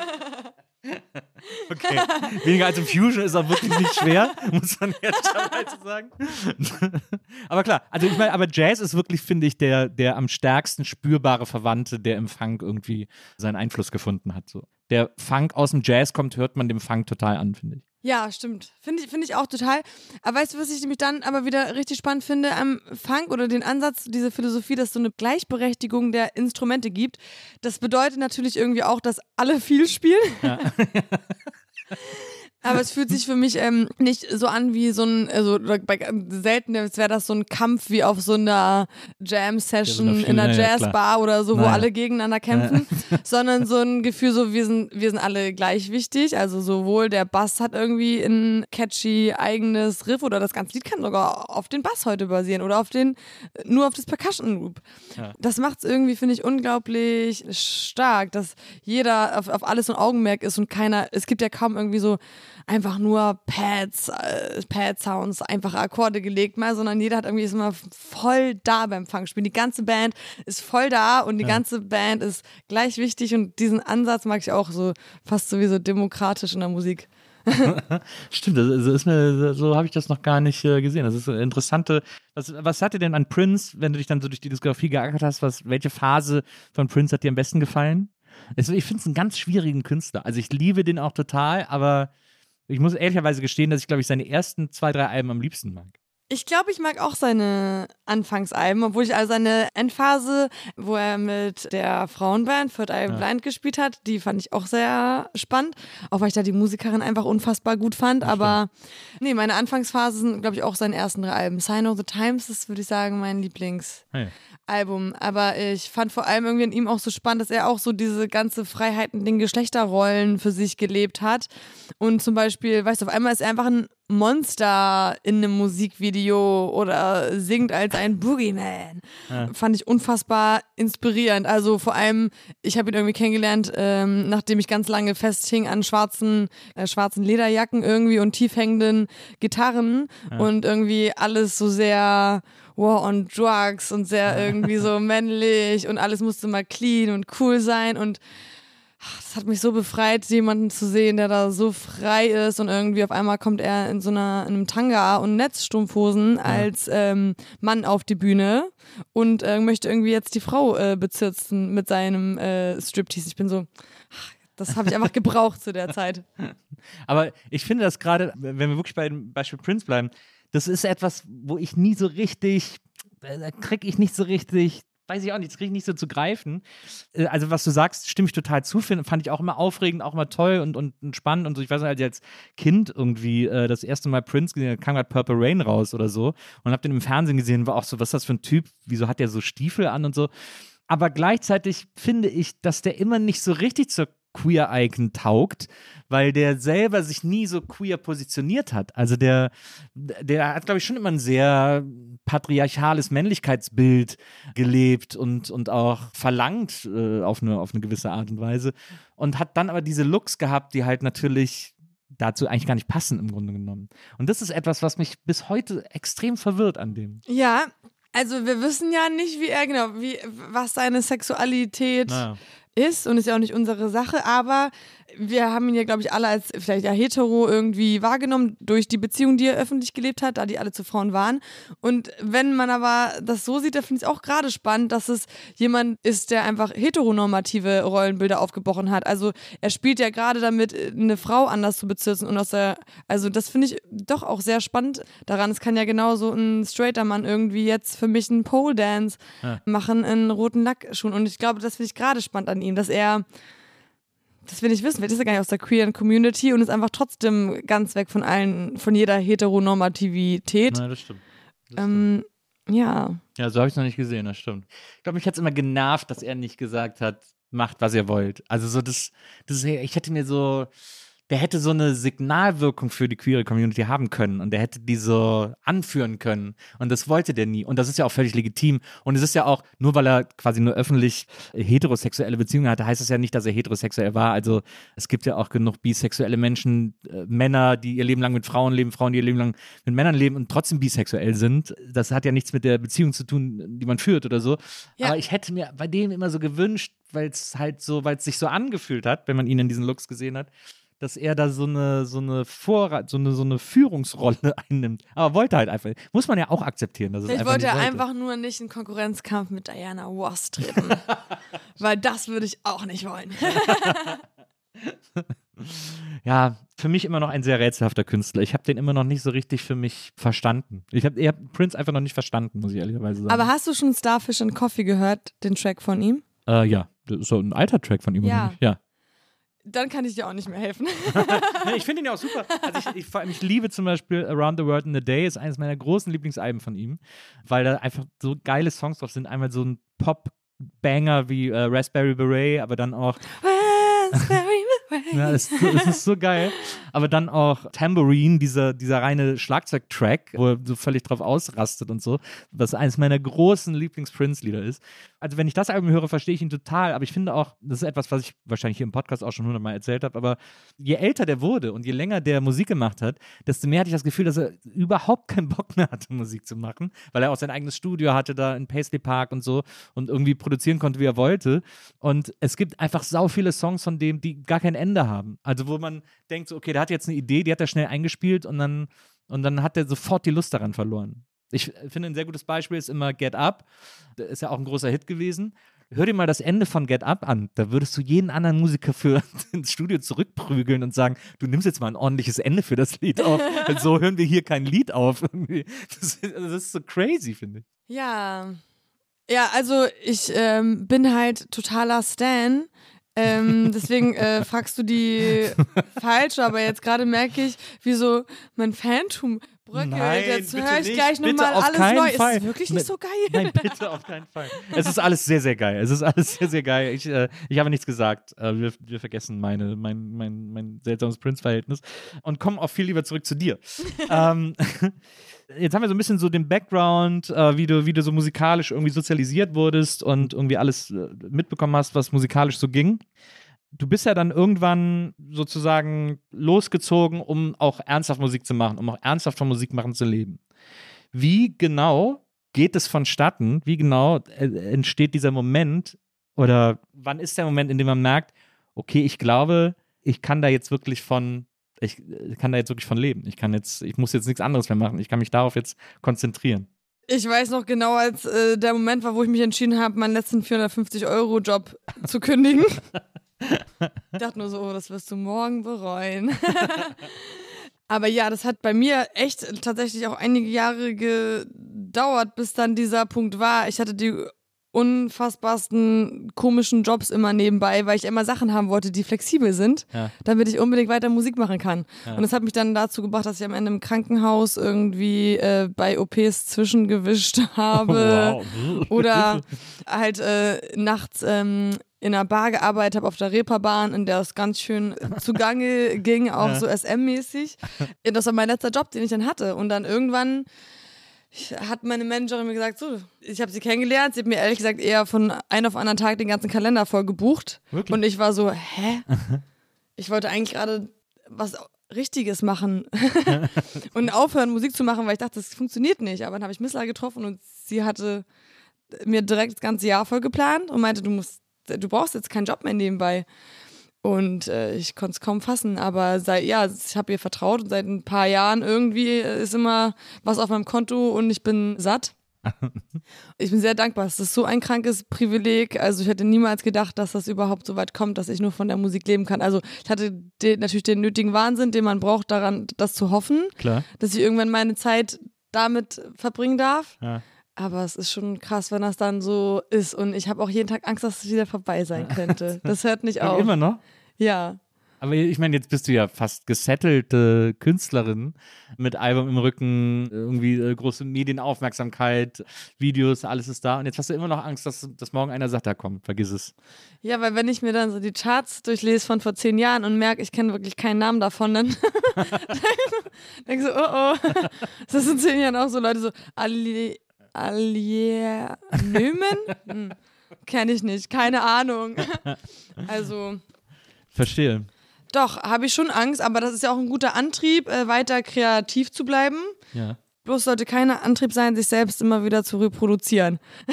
Okay. Weniger als im Fusion ist auch wirklich nicht schwer, muss man jetzt sagen. aber klar, also ich meine, aber Jazz ist wirklich, finde ich, der, der am stärksten spürbare Verwandte, der im Funk irgendwie seinen Einfluss gefunden hat. So. Der Funk aus dem Jazz kommt, hört man dem Funk total an, finde ich. Ja, stimmt. Finde ich, find ich auch total. Aber weißt du, was ich nämlich dann aber wieder richtig spannend finde am Funk oder den Ansatz, diese Philosophie, dass es so eine Gleichberechtigung der Instrumente gibt. Das bedeutet natürlich irgendwie auch, dass alle viel spielen. Ja. Aber es fühlt sich für mich ähm, nicht so an wie so ein, also bei, selten wäre das so ein Kampf wie auf so einer Jam-Session ja, so in einer Jazzbar ja, oder so, wo naja. alle gegeneinander kämpfen, ja. sondern so ein Gefühl, so wir sind, wir sind alle gleich wichtig. Also sowohl der Bass hat irgendwie ein catchy eigenes Riff oder das ganze Lied kann sogar auf den Bass heute basieren oder auf den, nur auf das Percussion Loop. Das macht es irgendwie, finde ich, unglaublich stark, dass jeder auf, auf alles so ein Augenmerk ist und keiner, es gibt ja kaum irgendwie so einfach nur Pads, äh, Pad-Sounds, einfach Akkorde gelegt mal, sondern jeder hat irgendwie ist immer voll da beim Funkspielen. Die ganze Band ist voll da und die ja. ganze Band ist gleich wichtig und diesen Ansatz mag ich auch so fast sowieso demokratisch in der Musik. Stimmt, das ist mir, so habe ich das noch gar nicht äh, gesehen. Das ist eine interessante. Was, was hat dir denn an Prince, wenn du dich dann so durch die Diskografie geackert hast, was, welche Phase von Prince hat dir am besten gefallen? Also ich finde es einen ganz schwierigen Künstler. Also ich liebe den auch total, aber ich muss ehrlicherweise gestehen, dass ich, glaube ich, seine ersten zwei, drei Alben am liebsten mag. Ich glaube, ich mag auch seine Anfangsalben, obwohl ich also seine Endphase, wo er mit der Frauenband Third Eye Blind ja. gespielt hat, die fand ich auch sehr spannend. Auch weil ich da die Musikerin einfach unfassbar gut fand. Das aber stimmt. nee, meine Anfangsphase sind, glaube ich, auch seine ersten drei Alben. Sign of the Times ist, würde ich sagen, mein Lieblings. Hey. Album, aber ich fand vor allem irgendwie an ihm auch so spannend, dass er auch so diese ganze Freiheiten, den Geschlechterrollen für sich gelebt hat. Und zum Beispiel, weißt du, auf einmal ist er einfach ein Monster in einem Musikvideo oder singt als ein Boogeyman. Ja. Fand ich unfassbar inspirierend. Also vor allem, ich habe ihn irgendwie kennengelernt, ähm, nachdem ich ganz lange festhing an schwarzen, äh, schwarzen Lederjacken irgendwie und tiefhängenden Gitarren ja. und irgendwie alles so sehr wow, on drugs und sehr irgendwie so männlich und alles musste mal clean und cool sein und das hat mich so befreit, jemanden zu sehen, der da so frei ist und irgendwie auf einmal kommt er in so einer, in einem Tanga und Netzstrumpfhosen ja. als ähm, Mann auf die Bühne und äh, möchte irgendwie jetzt die Frau äh, bezirzen mit seinem äh, Striptease. Ich bin so, ach, das habe ich einfach gebraucht zu der Zeit. Aber ich finde das gerade, wenn wir wirklich bei dem Beispiel Prince bleiben, das ist etwas, wo ich nie so richtig, äh, da kriege ich nicht so richtig weiß ich auch nicht, das kriege ich nicht so zu greifen. Äh, also, was du sagst, stimme ich total zu, fand ich auch immer aufregend, auch immer toll und, und, und spannend und so. Ich weiß nicht, als ich als Kind irgendwie äh, das erste Mal Prince gesehen habe, kam gerade Purple Rain raus oder so und habe den im Fernsehen gesehen, war auch so, was ist das für ein Typ, wieso hat der so Stiefel an und so. Aber gleichzeitig finde ich, dass der immer nicht so richtig zur Queer-Icon taugt, weil der selber sich nie so queer positioniert hat. Also der, der hat, glaube ich, schon immer ein sehr patriarchales Männlichkeitsbild gelebt und, und auch verlangt äh, auf, eine, auf eine gewisse Art und Weise. Und hat dann aber diese Looks gehabt, die halt natürlich dazu eigentlich gar nicht passen im Grunde genommen. Und das ist etwas, was mich bis heute extrem verwirrt an dem. Ja, also wir wissen ja nicht, wie er genau, wie was seine Sexualität naja ist und ist ja auch nicht unsere Sache, aber wir haben ihn ja, glaube ich, alle als vielleicht ja hetero irgendwie wahrgenommen durch die Beziehung, die er öffentlich gelebt hat, da die alle zu Frauen waren. Und wenn man aber das so sieht, dann finde ich es auch gerade spannend, dass es jemand ist, der einfach heteronormative Rollenbilder aufgebrochen hat. Also er spielt ja gerade damit, eine Frau anders zu bezirzen und aus der, also das finde ich doch auch sehr spannend daran. Es kann ja genauso ein straighter Mann irgendwie jetzt für mich einen Pole Dance ja. machen in roten Lackschuhen. Und ich glaube, das finde ich gerade spannend an ihm, dass er das will ich wissen, vielleicht ist er gar nicht aus der queeren Community und ist einfach trotzdem ganz weg von allen, von jeder Heteronormativität. Nein, das stimmt. Das ähm, stimmt. Ja. Ja, so habe ich es noch nicht gesehen, das stimmt. Ich glaube, mich hat es immer genervt, dass er nicht gesagt hat, macht, was ihr wollt. Also so das, das ich hätte mir so, der hätte so eine Signalwirkung für die queere Community haben können und der hätte diese anführen können. Und das wollte der nie. Und das ist ja auch völlig legitim. Und es ist ja auch, nur weil er quasi nur öffentlich heterosexuelle Beziehungen hatte, heißt es ja nicht, dass er heterosexuell war. Also es gibt ja auch genug bisexuelle Menschen, äh, Männer, die ihr Leben lang mit Frauen leben, Frauen, die ihr Leben lang mit Männern leben und trotzdem bisexuell sind. Das hat ja nichts mit der Beziehung zu tun, die man führt oder so. Ja. Aber ich hätte mir bei dem immer so gewünscht, weil es halt so, weil es sich so angefühlt hat, wenn man ihn in diesen Looks gesehen hat, dass er da so eine, so eine Vorrat, so eine, so eine Führungsrolle einnimmt. Aber wollte halt einfach. Muss man ja auch akzeptieren. Dass es Ich einfach wollte wollte. einfach nur nicht in Konkurrenzkampf mit Diana Ross treten. Weil das würde ich auch nicht wollen. Ja, für mich immer noch ein sehr rätselhafter Künstler. Ich habe den immer noch nicht so richtig für mich verstanden. Ich habe hab Prince einfach noch nicht verstanden, muss ich ehrlicherweise sagen. Aber hast du schon Starfish and Coffee gehört, den Track von ihm? äh, ja, das ist so ein alter Track von ihm. Ja. ja. Dann kann ich dir auch nicht mehr helfen. Nee, ich finde ihn ja auch super. Also ich, ich, ich liebe zum Beispiel Around the World in a Day, ist eines meiner großen Lieblingsalben von ihm, weil da einfach so geile Songs drauf sind. Einmal so ein Pop-Banger wie äh, Raspberry Beret, aber dann auch Raspberry. Ja, so- das ist so geil. Aber dann auch Tambourine, dieser, dieser reine Schlagzeugtrack, wo er so völlig drauf ausrastet und so, was eines meiner großen Lieblings-Prince-Lieder ist. Also, wenn ich das Album höre, verstehe ich ihn total. Aber ich finde auch, das ist etwas, was ich wahrscheinlich hier im Podcast auch schon hundertmal erzählt habe, aber je älter der wurde und je länger der Musik gemacht hat, desto mehr hatte ich das Gefühl, dass er überhaupt keinen Bock mehr hatte, Musik zu machen, weil er auch sein eigenes Studio hatte da in Paisley Park und so und irgendwie produzieren konnte, wie er wollte. Und es gibt einfach sau viele Songs von dem, die gar kein Ende haben. Also wo man denkt, so, okay, der hat jetzt eine Idee, die hat er schnell eingespielt und dann, und dann hat er sofort die Lust daran verloren. Ich finde, ein sehr gutes Beispiel ist immer Get Up. Der ist ja auch ein großer Hit gewesen. Hör dir mal das Ende von Get Up an. Da würdest du jeden anderen Musiker für ins Studio zurückprügeln und sagen, du nimmst jetzt mal ein ordentliches Ende für das Lied auf. So hören wir hier kein Lied auf. Das, ist- das ist so crazy, finde ich. Ja. Ja, also ich ähm, bin halt totaler Stan. Ähm, deswegen äh, fragst du die falsch, aber jetzt gerade merke ich, wie so mein Phantom bröckelt. Nein, jetzt höre ich nicht. gleich nochmal alles neu. Fall. Ist wirklich Ne- nicht so geil. Nein, bitte auf keinen Fall. Es ist alles sehr, sehr geil. Es ist alles sehr, sehr geil. Ich, äh, ich habe nichts gesagt. Äh, wir, wir vergessen meine, mein, mein, mein seltsames Prince-Verhältnis und kommen auch viel lieber zurück zu dir. ähm, jetzt haben wir so ein bisschen so den Background, äh, wie, du, wie du so musikalisch irgendwie sozialisiert wurdest und irgendwie alles äh, mitbekommen hast, was musikalisch so ging. Du bist ja dann irgendwann sozusagen losgezogen, um auch ernsthaft Musik zu machen, um auch ernsthaft von Musik machen zu leben. Wie genau geht es vonstatten? Wie genau äh, entsteht dieser Moment? Oder wann ist der Moment, in dem man merkt, okay, ich glaube, ich kann da jetzt wirklich von, ich äh, kann da jetzt wirklich von leben. Ich kann jetzt, ich muss jetzt nichts anderes mehr machen. Ich kann mich darauf jetzt konzentrieren. Ich weiß noch genau, als äh, der Moment war, wo ich mich entschieden habe, meinen letzten 450-Euro-Job zu kündigen. ich dachte nur so, oh, das wirst du morgen bereuen. Aber ja, das hat bei mir echt tatsächlich auch einige Jahre gedauert, bis dann dieser Punkt war. Ich hatte die unfassbarsten komischen Jobs immer nebenbei, weil ich immer Sachen haben wollte, die flexibel sind, Ja. damit ich unbedingt weiter Musik machen kann. Und das hat mich dann dazu gebracht, dass ich am Ende im Krankenhaus irgendwie äh, bei OPs zwischengewischt habe Wow. oder halt äh, nachts ähm, in einer Bar gearbeitet habe auf der Reeperbahn, in der es ganz schön zugange ging, auch Ja. so SM-mäßig. Das war mein letzter Job, den ich dann hatte. Und dann irgendwann hat meine Managerin mir gesagt, so, ich habe sie kennengelernt, sie hat mir ehrlich gesagt eher von einem auf anderen Tag den ganzen Kalender voll gebucht. Wirklich? Und ich war so, hä? Ich wollte eigentlich gerade was Richtiges machen und aufhören, Musik zu machen, weil ich dachte, das funktioniert nicht. Aber dann habe ich Missla getroffen und sie hatte mir direkt das ganze Jahr voll geplant und meinte, du musst, du brauchst jetzt keinen Job mehr nebenbei. Und äh, ich konnte es kaum fassen, aber seit, ja, ich habe ihr vertraut und seit ein paar Jahren irgendwie ist immer was auf meinem Konto und ich bin satt. Ich bin sehr dankbar. Es ist so ein krankes Privileg. Also ich hätte niemals gedacht, dass das überhaupt so weit kommt, dass ich nur von der Musik leben kann. Also ich hatte den, natürlich den nötigen Wahnsinn, den man braucht, daran das zu hoffen, Klar. dass ich irgendwann meine Zeit damit verbringen darf. Ja. Aber es ist schon krass, wenn das dann so ist. Und ich habe auch jeden Tag Angst, dass es wieder vorbei sein könnte. Das hört nicht auf. Immer noch? Ja. Aber ich meine, jetzt bist du ja fast gesettelte Künstlerin mit Album im Rücken, irgendwie äh, große Medienaufmerksamkeit, Videos, alles ist da. Und jetzt hast du immer noch Angst, dass, dass morgen einer sagt, da komm, vergiss es. Ja, weil wenn ich mir dann so die Charts durchlese von vor zehn Jahren und merke, ich kenne wirklich keinen Namen davon, dann denke ich so, oh oh. Das sind in zehn Jahren auch so Leute so, Ali, Alier, Nömen? Hm. Kenne ich nicht, keine Ahnung. Also. Verstehe. Doch, habe ich schon Angst, aber das ist ja auch ein guter Antrieb, äh, weiter kreativ zu bleiben. Ja. Bloß sollte keiner Antrieb sein, sich selbst immer wieder zu reproduzieren.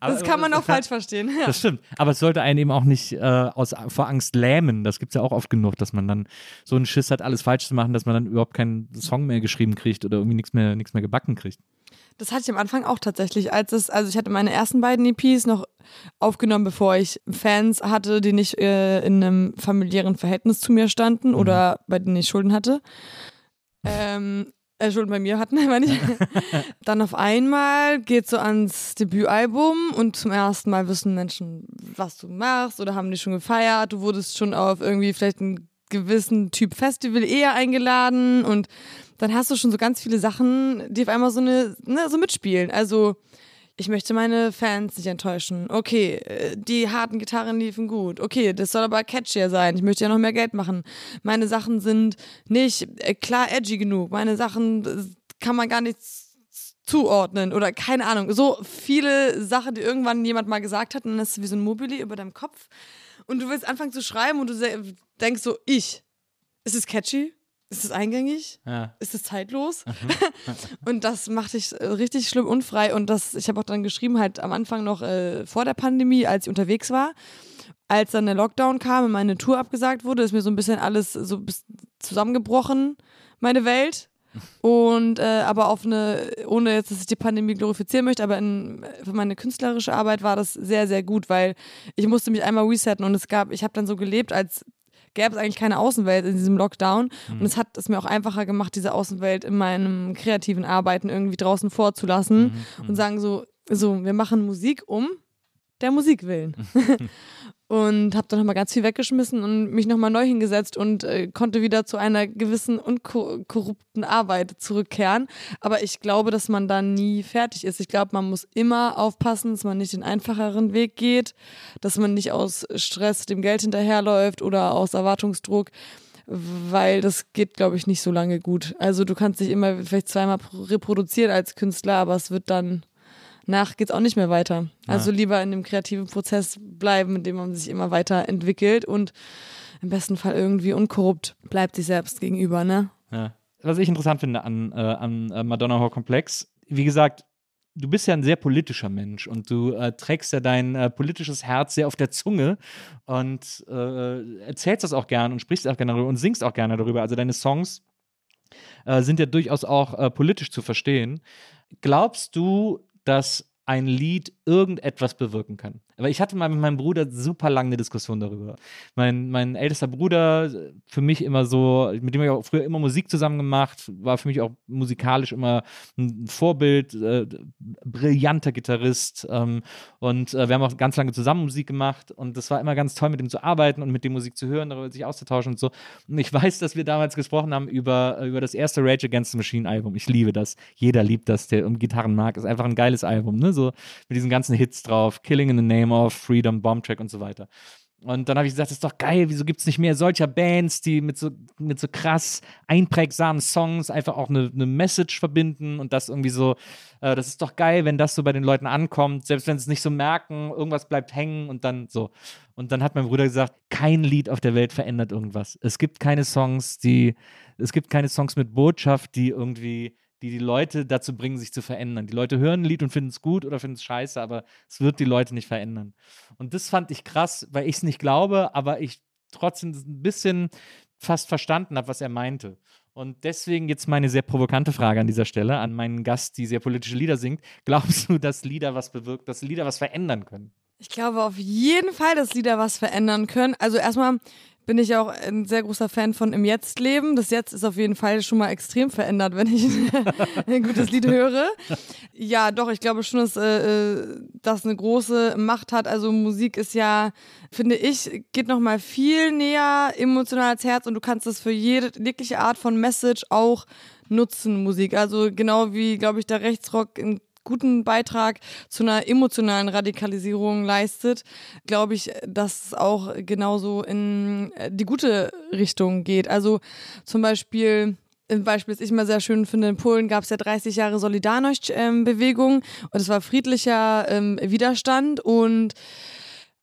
das Aber- kann man auch falsch verstehen. Ja. Das stimmt. Aber es sollte einen eben auch nicht äh, aus, vor Angst lähmen. Das gibt es ja auch oft genug, dass man dann so einen Schiss hat, alles falsch zu machen, dass man dann überhaupt keinen Song mehr geschrieben kriegt oder irgendwie nichts mehr, nichts mehr gebacken kriegt. Das hatte ich am Anfang auch tatsächlich, als es, also ich hatte meine ersten beiden EPs noch aufgenommen, bevor ich Fans hatte, die nicht äh, in einem familiären Verhältnis zu mir standen oder bei denen ich Schulden hatte. Ähm, äh, Schulden bei mir hatten, meine ich. Dann auf einmal geht so ans Debütalbum und zum ersten Mal wissen Menschen, was du machst oder haben dich schon gefeiert. Du wurdest schon auf irgendwie vielleicht einen gewissen Typ Festival eher eingeladen und dann hast du schon so ganz viele Sachen, die auf einmal so eine, ne, so mitspielen. Also, ich möchte meine Fans nicht enttäuschen. Okay, äh, die harten Gitarren liefen gut. Okay, das soll aber catchier sein. Ich möchte ja noch mehr Geld machen. Meine Sachen sind nicht äh, klar edgy genug. Meine Sachen äh, kann man gar nicht zuordnen oder keine Ahnung. So viele Sachen, die irgendwann jemand mal gesagt hat und dann ist es wie so ein Mobili über deinem Kopf. Und du willst anfangen zu schreiben und du denkst so, ich. Ist es catchy? Ist es eingängig? Ja. ist es zeitlos. und das macht dich äh, richtig schlimm unfrei. Und das, ich habe auch dann geschrieben, halt am Anfang noch äh, vor der Pandemie, als ich unterwegs war. Als dann der Lockdown kam und meine Tour abgesagt wurde, ist mir so ein bisschen alles so zusammengebrochen, meine Welt. Und äh, aber auf eine, ohne jetzt, dass ich die Pandemie glorifizieren möchte, aber in, für meine künstlerische Arbeit war das sehr, sehr gut, weil ich musste mich einmal resetten und es gab, ich habe dann so gelebt, als gäbe es eigentlich keine Außenwelt in diesem Lockdown. Und es hat es mir auch einfacher gemacht, diese Außenwelt in meinem kreativen Arbeiten irgendwie draußen vorzulassen und sagen so, so, wir machen Musik um der Musik willen. und habe dann nochmal ganz viel weggeschmissen und mich nochmal neu hingesetzt und äh, konnte wieder zu einer gewissen unkorrupten Arbeit zurückkehren. Aber ich glaube, dass man da nie fertig ist. Ich glaube, man muss immer aufpassen, dass man nicht den einfacheren Weg geht, dass man nicht aus Stress dem Geld hinterherläuft oder aus Erwartungsdruck weil das geht, glaube ich, nicht so lange gut. Also du kannst dich immer vielleicht zweimal pro- reproduzieren als Künstler, aber es wird dann nach geht's auch nicht mehr weiter. Also lieber in dem kreativen Prozess bleiben, in dem man sich immer weiter entwickelt und im besten Fall irgendwie unkorrupt bleibt sich selbst gegenüber, ne? Ja. Was ich interessant finde an, äh, an äh, Madonna Horror Komplex, wie gesagt, du bist ja ein sehr politischer Mensch und du äh, trägst ja dein äh, politisches Herz sehr auf der Zunge und äh, erzählst das auch gerne und sprichst auch gerne darüber und singst auch gerne darüber. Also deine Songs äh, sind ja durchaus auch äh, politisch zu verstehen. Glaubst du, dass ein Lied irgendetwas bewirken kann? Aber ich hatte mal mit meinem Bruder super lange eine Diskussion darüber. Mein, mein ältester Bruder, für mich immer so, mit dem ich auch früher immer Musik zusammen gemacht, war für mich auch musikalisch immer ein Vorbild, äh, brillanter Gitarrist. Ähm, und äh, wir haben auch ganz lange zusammen Musik gemacht und das war immer ganz toll, mit ihm zu arbeiten und mit dem Musik zu hören, darüber sich auszutauschen und so. Und ich weiß, dass wir damals gesprochen haben über, über das erste Rage Against the Machine Album. Ich liebe das. Jeder liebt das, der um Gitarren mag. Ist einfach ein geiles Album, ne? So mit diesen ganzen Hits drauf. Killing in the Name of, Freedom, Bomb Track und so weiter. Und dann habe ich gesagt, das ist doch geil, wieso gibt es nicht mehr solcher Bands, die mit so, mit so krass einprägsamen Songs einfach auch eine, eine Message verbinden und das irgendwie so, äh, das ist doch geil, wenn das so bei den Leuten ankommt, selbst wenn sie es nicht so merken, irgendwas bleibt hängen und dann so. Und dann hat mein Bruder gesagt, kein Lied auf der Welt verändert irgendwas. Es gibt keine Songs, die, es gibt keine Songs mit Botschaft, die irgendwie die die Leute dazu bringen, sich zu verändern. Die Leute hören ein Lied und finden es gut oder finden es scheiße, aber es wird die Leute nicht verändern. Und das fand ich krass, weil ich es nicht glaube, aber ich trotzdem ein bisschen fast verstanden habe, was er meinte. Und deswegen jetzt meine sehr provokante Frage an dieser Stelle an meinen Gast, die sehr politische Lieder singt. Glaubst du, dass Lieder was bewirkt, dass Lieder was verändern können? Ich glaube auf jeden Fall, dass Lieder was verändern können. Also erstmal bin ich auch ein sehr großer Fan von Im Jetzt leben. Das Jetzt ist auf jeden Fall schon mal extrem verändert, wenn ich ein gutes Lied höre. Ja, doch, ich glaube schon, dass äh, äh, das eine große Macht hat. Also Musik ist ja, finde ich, geht noch mal viel näher emotional als Herz und du kannst das für jede, jegliche Art von Message auch nutzen, Musik. Also genau wie, glaube ich, der Rechtsrock in guten Beitrag zu einer emotionalen Radikalisierung leistet, glaube ich, dass es auch genauso in äh, die gute Richtung geht. Also zum Beispiel ein Beispiel, das ich immer sehr schön finde, in Polen gab es ja 30 Jahre Solidarność-Bewegung und es war friedlicher ähm, Widerstand und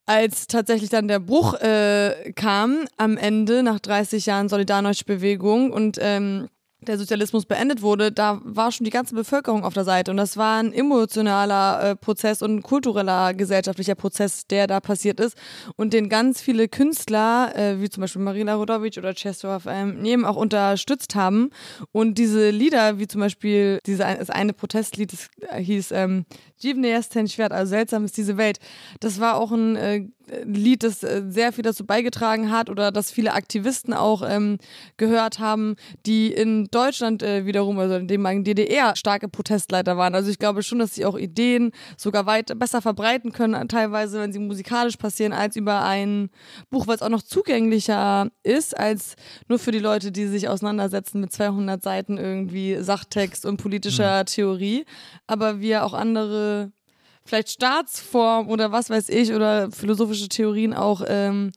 als tatsächlich dann der Bruch äh, kam am Ende nach 30 Jahren Solidarność-Bewegung und ähm, der Sozialismus beendet wurde, da war schon die ganze Bevölkerung auf der Seite. Und das war ein emotionaler äh, Prozess und ein kultureller, gesellschaftlicher Prozess, der da passiert ist. Und den ganz viele Künstler, äh, wie zum Beispiel Marina Rodovic oder Czesław ähm, Niem, auch unterstützt haben. Und diese Lieder, wie zum Beispiel diese, das eine Protestlied, das hieß ähm, Dziwny jest ten świat, also seltsam ist diese Welt. Das war auch ein äh, Lied, das äh, sehr viel dazu beigetragen hat oder das viele Aktivisten auch ähm, gehört haben, die in Deutschland äh, wiederum, also in dem DDR, starke Protestleiter waren. Also ich glaube schon, dass sie auch Ideen sogar weit besser verbreiten können, teilweise, wenn sie musikalisch passieren, als über ein Buch, weil es auch noch zugänglicher ist, als nur für die Leute, die sich auseinandersetzen mit 200 Seiten irgendwie Sachtext und politischer mhm. Theorie. Aber wir auch andere vielleicht Staatsform oder was weiß ich oder philosophische Theorien auch ähm,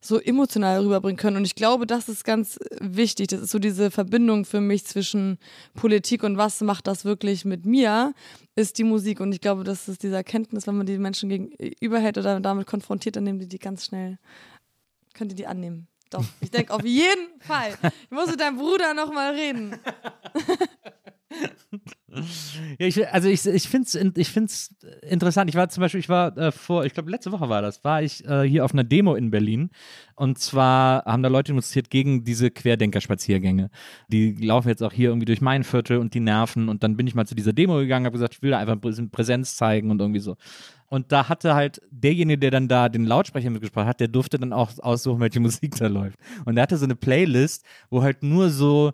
so emotional rüberbringen können. Und ich glaube, das ist ganz wichtig. Das ist so diese Verbindung für mich zwischen Politik und was macht das wirklich mit mir, ist die Musik. Und ich glaube, das ist diese Erkenntnis, wenn man die Menschen gegenüberhält oder damit konfrontiert, dann nehmen die die ganz schnell, könnt ihr die annehmen. Doch, ich denke auf jeden Fall. Ich muss mit deinem Bruder nochmal reden. Ja, ich, also ich, ich finde es ich find's interessant. Ich war zum Beispiel, ich war äh, vor, ich glaube letzte Woche war das, war ich äh, hier auf einer Demo in Berlin. Und zwar haben da Leute demonstriert gegen diese Querdenker-Spaziergänge. Die laufen jetzt auch hier irgendwie durch mein Viertel und die nerven. Und dann bin ich mal zu dieser Demo gegangen, habe gesagt, ich will da einfach ein bisschen Präsenz zeigen und irgendwie so. Und da hatte halt derjenige, der dann da den Lautsprecher mitgesprochen hat, der durfte dann auch aussuchen, welche Musik da läuft. Und der hatte so eine Playlist, wo halt nur so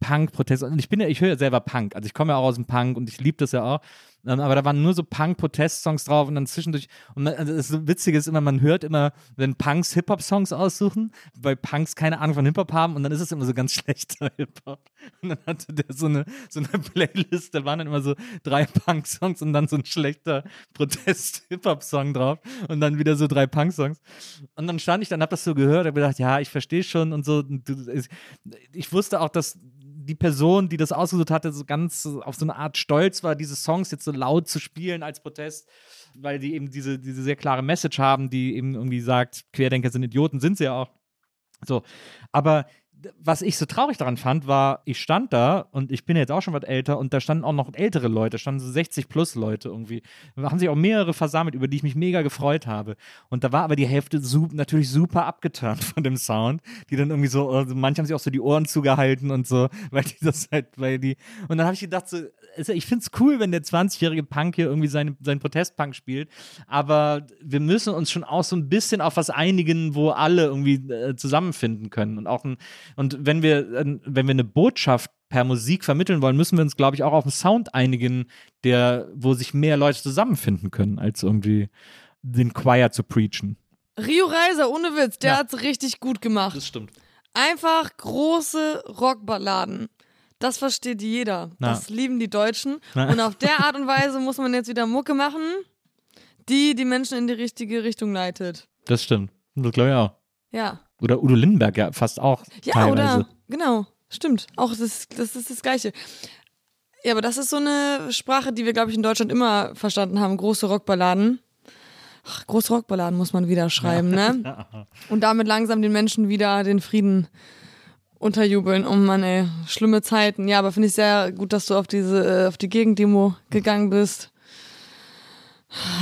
Punk-Protest. Und ich bin ja, ich höre ja selber Punk. Also ich komme ja auch aus dem Punk und ich liebe das ja auch. Ähm, aber da waren nur so Punk-Protest-Songs drauf und dann zwischendurch. Und also das Witzige ist immer, man hört immer, wenn Punks Hip-Hop-Songs aussuchen, weil Punks keine Ahnung von Hip-Hop haben und dann ist es immer so ganz schlechter Hip-Hop. Und dann hatte der so eine, so eine Playlist, da waren dann immer so drei Punk-Songs und dann so ein schlechter Protest-Hip-Hop-Song drauf und dann wieder so drei Punk-Songs. Und dann stand ich dann, hab das so gehört, hab gedacht, ja, ich verstehe schon und so. Ich wusste auch, dass die Person, die das ausgesucht hatte, so ganz auf so eine Art stolz war, diese Songs jetzt so laut zu spielen als Protest, weil die eben diese, diese sehr klare Message haben, die eben irgendwie sagt, Querdenker sind Idioten, sind sie ja auch. So, aber was ich so traurig daran fand, war, ich stand da und ich bin jetzt auch schon was älter und da standen auch noch ältere Leute, standen so 60 plus Leute irgendwie. Da haben sich auch mehrere versammelt, über die ich mich mega gefreut habe. Und da war aber die Hälfte su natürlich super abgeturnt von dem Sound, die dann irgendwie so, also manche haben sich auch so die Ohren zugehalten und so, weil die das halt, weil die. Und dann habe ich gedacht, so, ich finde es cool, wenn der 20-jährige Punk hier irgendwie seine, seinen Protestpunk spielt, aber wir müssen uns schon auch so ein bisschen auf was einigen, wo alle irgendwie äh, zusammenfinden können und auch ein und wenn wir, wenn wir eine Botschaft per Musik vermitteln wollen, müssen wir uns, glaube ich, auch auf einen Sound einigen, der, wo sich mehr Leute zusammenfinden können, als irgendwie den Choir zu preachen. Rio Reiser, ohne Witz, der ja. hat's richtig gut gemacht. Das stimmt. Einfach große Rockballaden. Das versteht jeder. Na. Das lieben die Deutschen. Na. Und auf der Art und Weise muss man jetzt wieder Mucke machen, die die Menschen in die richtige Richtung leitet. Das stimmt. Das glaube ich auch. Ja. Oder Udo Lindenberg ja fast auch. Ja, teilweise. oder genau, stimmt. Auch das, das ist das Gleiche. Ja, aber das ist so eine Sprache, die wir, glaube ich, in Deutschland immer verstanden haben. Große Rockballaden. Ach, große Rockballaden muss man wieder schreiben, ja. ne? Und damit langsam den Menschen wieder den Frieden unterjubeln. Oh Mann, ey, schlimme Zeiten. Ja, aber finde ich sehr gut, dass du auf diese, äh, auf die Gegendemo gegangen bist.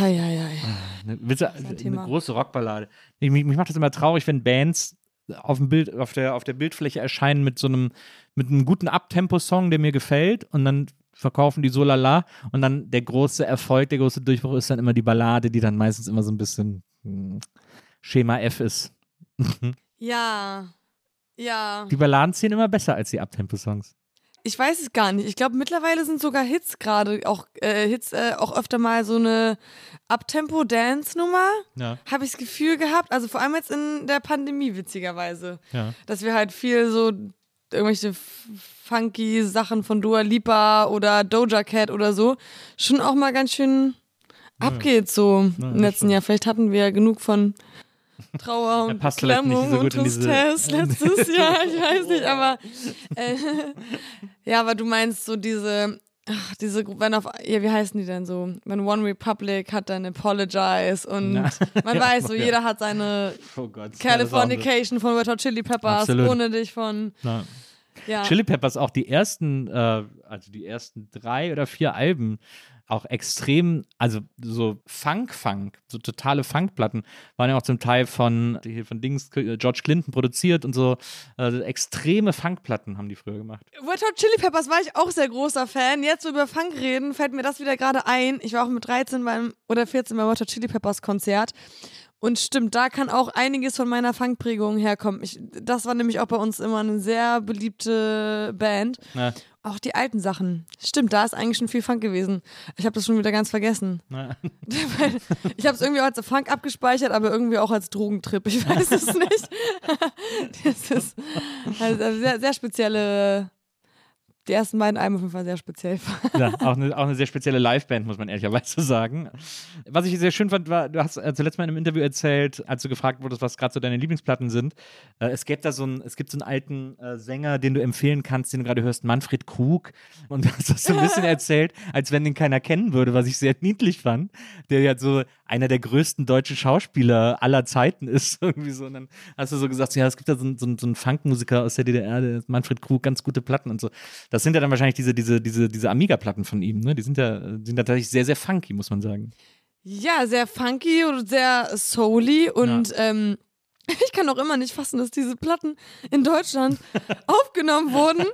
Ei, ei, ei. Eine, eine, eine große Rockballade. Mich, mich macht das immer traurig, wenn Bands auf dem Bild, auf der, auf der Bildfläche erscheinen mit so einem, mit einem guten Abtempo-Song, der mir gefällt, und dann verkaufen die so lala und dann der große Erfolg, der große Durchbruch ist dann immer die Ballade, die dann meistens immer so ein bisschen hm, Schema F ist. Ja. Ja. Die Balladen ziehen immer besser als die Abtempo-Songs. Ich weiß es gar nicht. Ich glaube, mittlerweile sind sogar Hits gerade auch äh, Hits äh, auch öfter mal so eine Abtempo-Dance-Nummer. Ja. Habe ich das Gefühl gehabt. Also vor allem jetzt in der Pandemie, witzigerweise. Ja. Dass wir halt viel so irgendwelche funky Sachen von Dua Lipa oder Doja Cat oder so schon auch mal ganz schön abgeht so Ja, im letzten stimmt. Jahr. Vielleicht hatten wir ja genug von Trauer und passt Beklemmung so und Tristesse letztes Jahr. Ich weiß nicht, aber äh, ja, aber du meinst so diese Ach, diese wenn auf, ja, wie heißen die denn so? Wenn One Republic hat dann Apologize und Na. man Ja, weiß so, ja. jeder hat seine Oh Gott. Californication von Red Hot Chili Peppers, Absolut. ohne dich von, Ja. ja. Chili Peppers auch die ersten, äh, also die ersten drei oder vier Alben auch extrem, also so Funk-Funk, so totale Funkplatten, waren ja auch zum Teil von, von Dings, äh, George Clinton produziert und so. Äh, extreme Funkplatten haben die früher gemacht. Red Hot Chili Peppers war ich auch sehr großer Fan. Jetzt so über Funk reden, fällt mir das wieder gerade ein. Ich war auch mit 13 beim, oder 14 beim Red Hot Chili Peppers Konzert. Und stimmt, da kann auch einiges von meiner Funkprägung herkommen. Ich, das war nämlich auch bei uns immer eine sehr beliebte Band. Na, Auch die alten Sachen. Stimmt, da ist eigentlich schon viel Funk gewesen. Ich habe das schon wieder ganz vergessen. Weil ich habe es irgendwie auch als Funk abgespeichert, aber irgendwie auch als Drogentrip. Ich weiß es nicht. das ist also sehr, sehr spezielle. Die ersten beiden Alben auf jeden Fall sehr speziell. Ja, auch eine, auch eine sehr spezielle Liveband, muss man ehrlicherweise sagen. Was ich sehr schön fand, war, du hast äh, zuletzt mal in einem Interview erzählt, als du gefragt wurdest, was gerade so deine Lieblingsplatten sind. Äh, es gibt da so einen, es gibt so einen alten äh, Sänger, den du empfehlen kannst, den du gerade hörst, Manfred Krug. Und du hast das so ein bisschen erzählt, als wenn den keiner kennen würde, was ich sehr niedlich fand. Der ja so einer der größten deutschen Schauspieler aller Zeiten ist. Irgendwie so. Und dann hast du so gesagt, ja, es gibt da so, einen- so, so einen Funkmusiker aus der DDR, der Manfred Krug, ganz gute Platten und so. Das sind ja dann wahrscheinlich diese, diese, diese, diese Amiga-Platten von ihm, ne? Die sind ja, sind ja tatsächlich sehr, sehr funky, muss man sagen. Ja, sehr funky und sehr souly und ähm, ich kann auch immer nicht fassen, dass diese Platten in Deutschland aufgenommen wurden,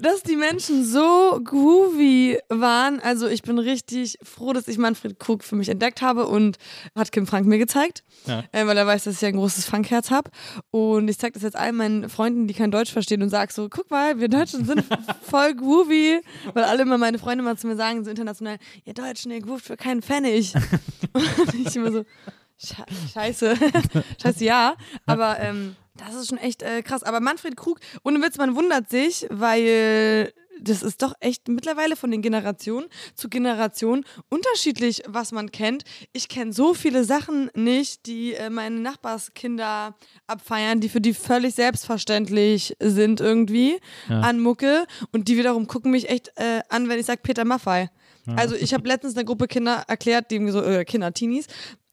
dass die Menschen so groovy waren. Also ich bin richtig froh, dass ich Manfred Krug für mich entdeckt habe und hat Kim Frank mir gezeigt, Ja. äh, weil er weiß, dass ich ein großes Funkherz habe. Und ich zeige das jetzt allen meinen Freunden, die kein Deutsch verstehen und sage so, guck mal, wir Deutschen sind voll groovy, weil alle immer meine Freunde mal zu mir sagen, so international, ihr Deutschen, ihr groovt für keinen Pfennig. und ich immer so, Scheiße. Scheiße, ja. Aber ähm, das ist schon echt äh, krass. Aber Manfred Krug, ohne Witz, man wundert sich, weil das ist doch echt mittlerweile von den Generationen zu Generation unterschiedlich, was man kennt. Ich kenne so viele Sachen nicht, die äh, meine Nachbarskinder abfeiern, die für die völlig selbstverständlich sind irgendwie Ja. an Mucke. Und die wiederum gucken mich echt äh, an, wenn ich sage Peter Maffei. Also ich habe letztens einer Gruppe Kinder erklärt, die so, äh, Kinder, Teenies,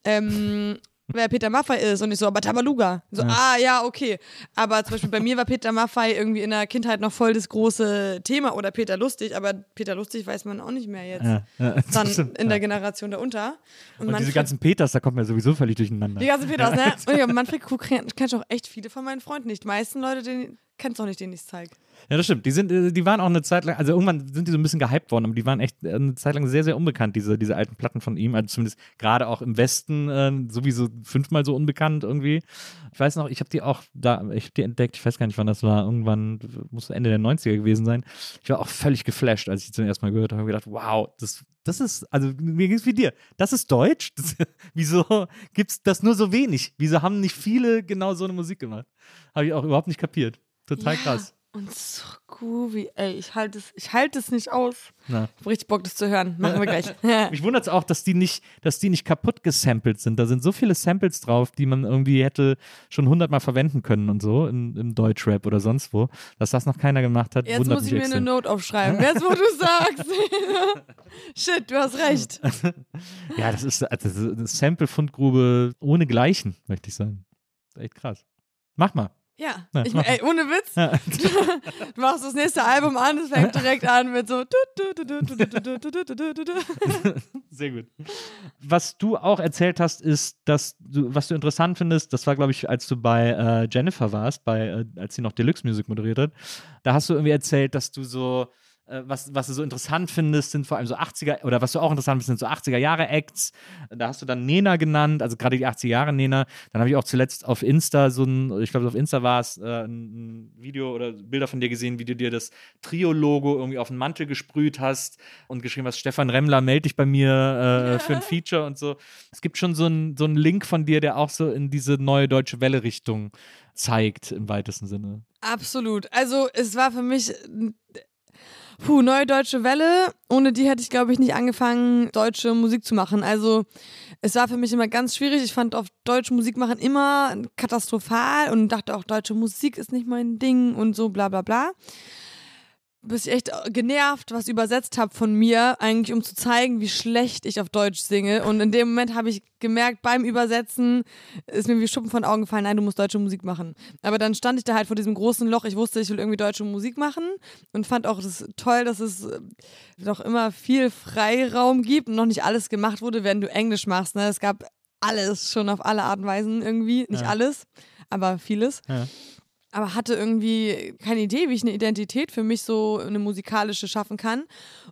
ähm, wer Peter Maffei ist und ich so, aber Tabaluga. So, ah, ja, okay. Aber zum Beispiel bei mir war Peter Maffei irgendwie in der Kindheit noch voll das große Thema oder Peter Lustig, aber Peter Lustig weiß man auch nicht mehr jetzt. Ja, ja, Dann stimmt, in der ja. Generation darunter. Und, Und diese ganzen Peters, da kommt man ja sowieso völlig durcheinander. die ganzen Peters, ne? Und ja, Manfred Krug kennt kenn ich auch echt viele von meinen Freunden nicht. Die meisten Leute, den kennst du auch nicht, denen ich es zeige. Ja, das stimmt. Die, sind, äh, die waren auch eine Zeit lang, also irgendwann sind die so ein bisschen gehypt worden, aber die waren echt äh, eine Zeit lang sehr, sehr unbekannt, diese, diese alten Platten von ihm. Also zumindest gerade auch im Westen äh, sowieso fünfmal so unbekannt irgendwie. Ich weiß noch, ich habe die auch da, ich habe die entdeckt, ich weiß gar nicht, wann das war, irgendwann, muss Ende der 90er gewesen sein. Ich war auch völlig geflasht, als ich die zum ersten Mal gehört habe. Ich habe gedacht, wow, das, das ist, also mir ging es wie dir. Das ist Deutsch? Das, wieso gibt es das nur so wenig? Wieso haben nicht viele genau so eine Musik gemacht? Habe ich auch überhaupt nicht kapiert. Total Ja, krass. Und so groovy. Ey, ich halte es, ich halte es nicht aus. Na. Ich hab richtig Bock, das zu hören. Machen wir gleich. Mich wundert es auch, dass die nicht, dass die nicht kaputt gesampelt sind. Da sind so viele Samples drauf, die man irgendwie hätte schon hundertmal verwenden können und so im, im Deutschrap oder sonst wo. Dass das noch keiner gemacht hat, Jetzt muss ich mir eine extrem. Note aufschreiben. Jetzt, wo du sagst. Shit, du hast recht. Ja, das ist, das ist eine Sample-Fundgrube ohne Gleichen, möchte ich sagen. Echt krass. Mach mal. Ja, Ja, ich, ey, ohne Witz. Ja. Du machst das nächste Album an, es fängt direkt an mit so. Sehr gut. Was du auch erzählt hast, ist, dass du, was du interessant findest, das war, glaube ich, als du bei äh, Jennifer warst, bei, äh, als sie noch Deluxe Music moderiert hat, da hast du irgendwie erzählt, dass du so äh, was, was du so interessant findest, sind vor allem so 80er, oder was du auch interessant findest, sind so 80er-Jahre-Acts. Da hast du dann Nena genannt, also gerade die 80er-Jahre-Nena. Dann habe ich auch zuletzt auf Insta so ein, ich glaube, auf Insta war es, äh, ein Video oder Bilder von dir gesehen, wie du dir das Trio-Logo irgendwie auf den Mantel gesprüht hast und geschrieben hast, Stefan Remmler, melde dich bei mir äh, für ein Feature und so. Es gibt schon so einen so Link von dir, der auch so in diese neue deutsche Welle-Richtung zeigt, im weitesten Sinne. Absolut. Also es war für mich Puh, Neue Deutsche Welle. Ohne die hätte ich, glaube ich, nicht angefangen, deutsche Musik zu machen. Also, es war für mich immer ganz schwierig. Ich fand auf deutsche Musik machen immer katastrophal und dachte auch, deutsche Musik ist nicht mein Ding und so, bla, bla, bla bis ich echt genervt was übersetzt habe von mir, eigentlich um zu zeigen, wie schlecht ich auf Deutsch singe. Und in dem Moment habe ich gemerkt, beim Übersetzen ist mir wie Schuppen von Augen gefallen, nein, du musst deutsche Musik machen. Aber dann stand ich da halt vor diesem großen Loch. Ich wusste, ich will irgendwie deutsche Musik machen und fand auch das toll, dass es noch immer viel Freiraum gibt und noch nicht alles gemacht wurde, wenn du Englisch machst. Ne? Es gab alles schon auf alle Art und Weisen irgendwie. Nicht ja. alles, aber vieles. Ja aber hatte irgendwie keine Idee, wie ich eine Identität für mich so eine musikalische schaffen kann.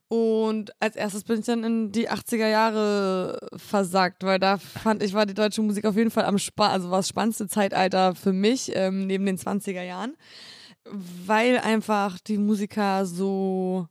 Und als erstes bin ich dann in die 80er Jahre versagt, weil da fand ich, war die deutsche Musik auf jeden Fall am Spa also war das spannendste Zeitalter für mich, ähm, neben den 20er Jahren, weil einfach die Musiker so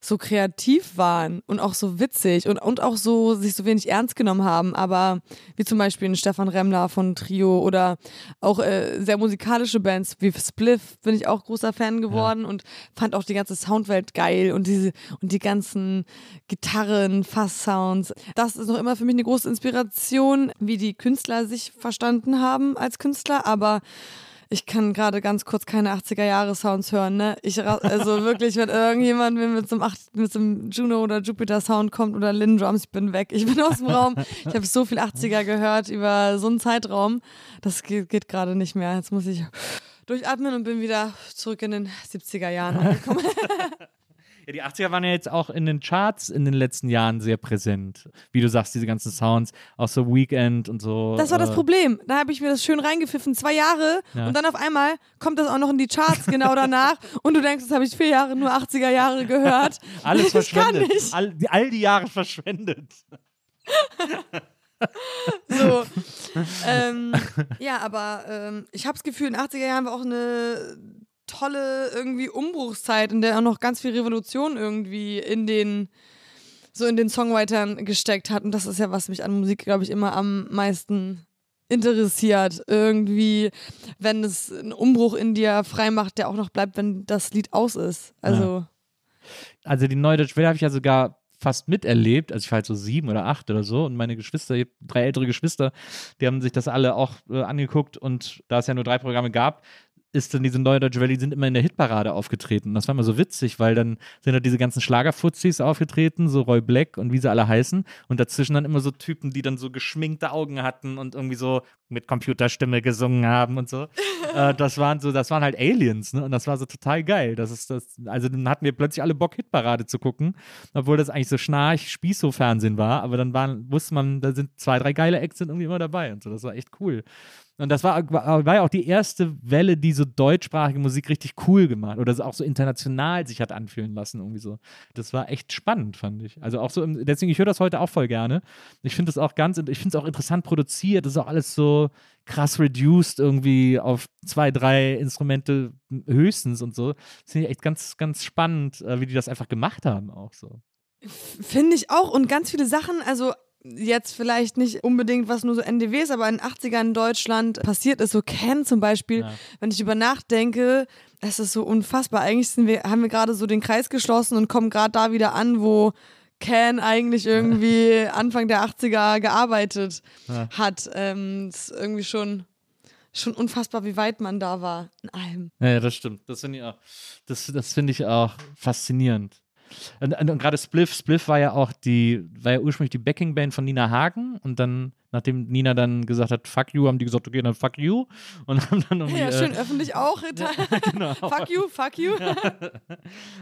so kreativ waren und auch so witzig und, und auch so sich so wenig ernst genommen haben, aber wie zum Beispiel ein Stefan Remmler von Trio oder auch äh, sehr musikalische Bands wie Spliff bin ich auch großer Fan geworden ja. und fand auch die ganze Soundwelt geil und diese und die ganzen Gitarren, Fass-Sounds. Das ist noch immer für mich eine große Inspiration, wie die Künstler sich verstanden haben als Künstler, aber ich kann gerade ganz kurz keine 80er-Jahre-Sounds hören, ne? Ich, also wirklich, wenn irgendjemand mir mit so einem, Acht, mit so einem Juno oder Jupiter-Sound kommt oder Lin Drums, ich bin weg. Ich bin aus dem Raum. Ich habe so viel 80er gehört über so einen Zeitraum. Das geht, geht gerade nicht mehr. Jetzt muss ich durchatmen und bin wieder zurück in den 70er Jahren angekommen. Ja, die 80er waren ja jetzt auch in den Charts in den letzten Jahren sehr präsent. Wie du sagst, diese ganzen Sounds, auch so Weekend und so. Das war das äh, Problem. Da habe ich mir das schön reingepfiffen, zwei Jahre ja. und dann auf einmal kommt das auch noch in die Charts genau danach und du denkst, das habe ich vier Jahre nur 80er Jahre gehört. Alles verschwendet. All, all die Jahre verschwendet. so. Ähm, ja, aber ähm, ich habe das Gefühl, in den 80er Jahren war auch eine tolle irgendwie Umbruchszeit, in der auch noch ganz viel Revolution irgendwie in den so in den Songwritern gesteckt hat. Und das ist ja, was mich an Musik, glaube ich, immer am meisten interessiert. Irgendwie, wenn es einen Umbruch in dir freimacht, der auch noch bleibt, wenn das Lied aus ist. Also. Ja. Also die Neue Deutsche Welle habe ich ja sogar fast miterlebt. Also ich war halt so sieben oder acht oder so und meine Geschwister, drei ältere Geschwister, die haben sich das alle auch äh, angeguckt und da es ja nur drei Programme gab, ist dann diese neue Deutsche Welle, die sind immer in der Hitparade aufgetreten. Das war immer so witzig, weil dann sind da diese ganzen Schlagerfuzis aufgetreten, so Roy Black und wie sie alle heißen. Und dazwischen dann immer so Typen, die dann so geschminkte Augen hatten und irgendwie so mit Computerstimme gesungen haben und so. äh, das waren so, das waren halt Aliens, ne? Und das war so total geil. Das ist das, also dann hatten wir plötzlich alle Bock, Hitparade zu gucken, obwohl das eigentlich so schnarch Spießo-Fernsehen war. Aber dann waren, wusste man, da sind zwei, drei geile Acts sind irgendwie immer dabei und so. Das war echt cool. Und das war, war ja auch die erste Welle, die so deutschsprachige Musik richtig cool gemacht oder auch so international sich hat anfühlen lassen, irgendwie so. Das war echt spannend, fand ich. Also auch so, im, deswegen, ich höre das heute auch voll gerne. Ich finde das auch ganz, ich finde es auch interessant produziert. Das ist auch alles so krass reduced irgendwie auf zwei, drei Instrumente höchstens und so. Das finde ich echt ganz, ganz spannend, äh, wie die das einfach gemacht haben, auch so. Finde ich auch. Und ganz viele Sachen, also jetzt vielleicht nicht unbedingt was nur so NDWs, aber in den 80ern in Deutschland passiert ist, so Ken zum Beispiel, ja. wenn ich über nachdenke, es ist so unfassbar. Eigentlich wir, haben wir gerade so den Kreis geschlossen und kommen gerade da wieder an, wo Ken eigentlich irgendwie Anfang der 80er gearbeitet ja. hat. Ähm, ist irgendwie schon, schon unfassbar, wie weit man da war in allem. Ja, das stimmt. Das finde ich auch, das, das finde ich auch faszinierend. Und, und, und gerade Spliff, Spliff war ja auch die, war ja ursprünglich die Backing-Band von Nina Hagen und dann nachdem Nina dann gesagt hat, fuck you, haben die gesagt, okay, dann fuck you. Und haben dann irgendwie. Ja, schön äh, öffentlich auch. genau. fuck you, fuck you.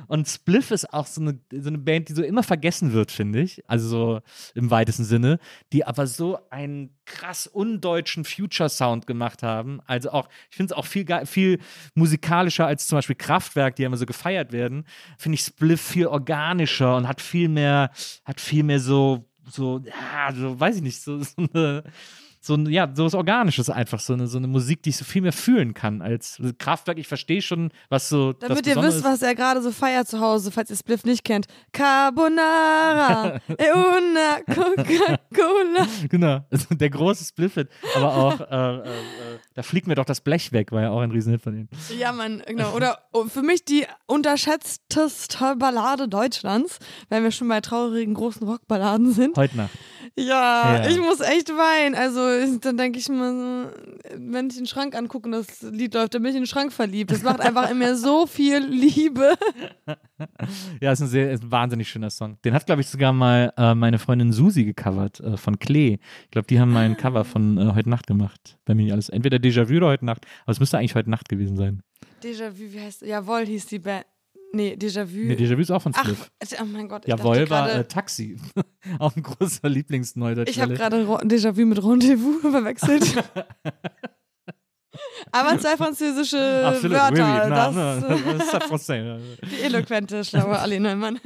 Und Spliff ist auch so eine, so eine Band, die so immer vergessen wird, finde ich. Also so im weitesten Sinne, die aber so einen krass undeutschen Future-Sound gemacht haben. Also auch, ich finde es auch viel, viel musikalischer als zum Beispiel Kraftwerk, die immer so gefeiert werden. Finde ich Spliff viel organischer und hat viel mehr, hat viel mehr so, so, ja, so, weiß ich nicht, so, so eine so ein, ja, so was Organisches einfach, so eine, so eine Musik, die ich so viel mehr fühlen kann als Kraftwerk. Ich verstehe schon, was so. Damit ihr wisst, was er gerade so feiert zu Hause, falls ihr Spliff nicht kennt. Carbonara, e una Coca-Cola. Genau, also der große Spliffit, aber auch, äh, äh, äh, da fliegt mir doch das Blech weg, war ja auch ein Riesenhit von ihm. Ja, Mann, genau. Oder oh, für mich die unterschätzteste Ballade Deutschlands, wenn wir schon bei traurigen großen Rockballaden sind. Heute Nacht. Ja, Ja. ich muss echt weinen. Also dann denke ich mir, wenn ich den Schrank angucke und das Lied läuft, dann bin ich in den Schrank verliebt. Das macht einfach in mir so viel Liebe. Ja, ist ein sehr, ist ein wahnsinnig schöner Song. Den hat, glaube ich, sogar mal äh, meine Freundin Susi gecovert äh, von Klee. Ich glaube, die haben mal ein Cover von äh, Heute Nacht gemacht. Bei mir nicht alles. Entweder Déjà-vu oder Heute Nacht. Aber es müsste eigentlich Heute Nacht gewesen sein. Déjà-vu, wie heißt Jawohl hieß die Band. Nee, Déjà-vu. Nee, Déjà-vu ist auch von Ach, Spliff. oh mein Gott. Ich Jawohl, war äh, Taxi. auch ein großer Lieblingsneudeutscher. Ich habe gerade Déjà-vu mit Rendezvous verwechselt. Aber zwei französische Absolut, Wörter. oui, oui. das, Na, na, äh, das Français. die eloquente, schlaue Ali Neumann.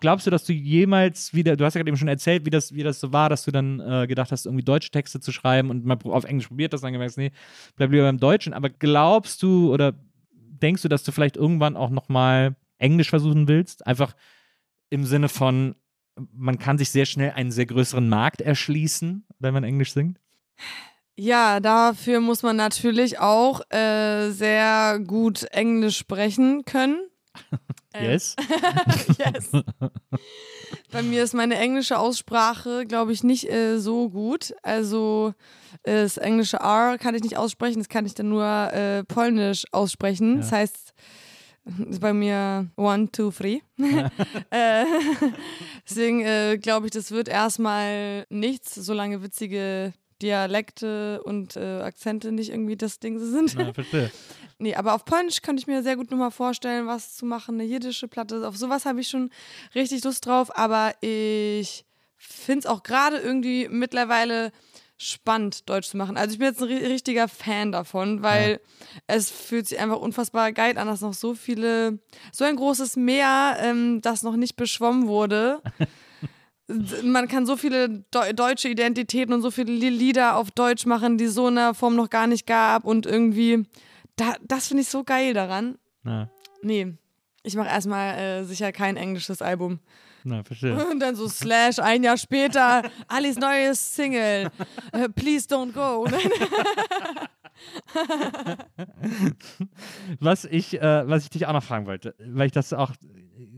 Glaubst du, dass du jemals wieder, du hast ja gerade eben schon erzählt, wie das, wie das so war, dass du dann äh, gedacht hast, irgendwie deutsche Texte zu schreiben und mal auf Englisch probiert hast, dann gemerkt, hast, nee, bleib lieber beim Deutschen. Aber glaubst du oder denkst du, dass du vielleicht irgendwann auch nochmal Englisch versuchen willst? Einfach im Sinne von, man kann sich sehr schnell einen sehr größeren Markt erschließen, wenn man Englisch singt? Ja, dafür muss man natürlich auch äh, sehr gut Englisch sprechen können. Ähm, Yes? yes. Bei mir ist meine englische Aussprache, glaube ich, nicht äh, so gut. Also äh, das englische R kann ich nicht aussprechen, das kann ich dann nur äh, polnisch aussprechen. Ja. Das heißt, ist bei mir one, two, three. äh, deswegen äh, glaube ich, das wird erstmal nichts, solange witzige Dialekte und äh, Akzente nicht irgendwie das Ding sind. Na, verstehe. Nee, aber auf Polnisch könnte ich mir sehr gut nochmal vorstellen, was zu machen. Eine jiddische Platte, auf sowas habe ich schon richtig Lust drauf. Aber ich finde es auch gerade irgendwie mittlerweile spannend, Deutsch zu machen. Also ich bin jetzt ein ri- richtiger Fan davon, weil es fühlt sich einfach unfassbar geil an, dass noch so viele, so ein großes Meer, ähm, das noch nicht beschwommen wurde. Man kann so viele Deu deutsche Identitäten und so viele Li- Lieder auf Deutsch machen, die so in der Form noch gar nicht gab und irgendwie, da, das finde ich so geil daran. Na, Nee, ich mache erstmal äh, sicher kein englisches Album. na, verstehe. Und dann so Slash, ein Jahr später, Alis neues Single, äh, Please Don't Go. Was ich, äh, was ich dich auch noch fragen wollte, weil ich das auch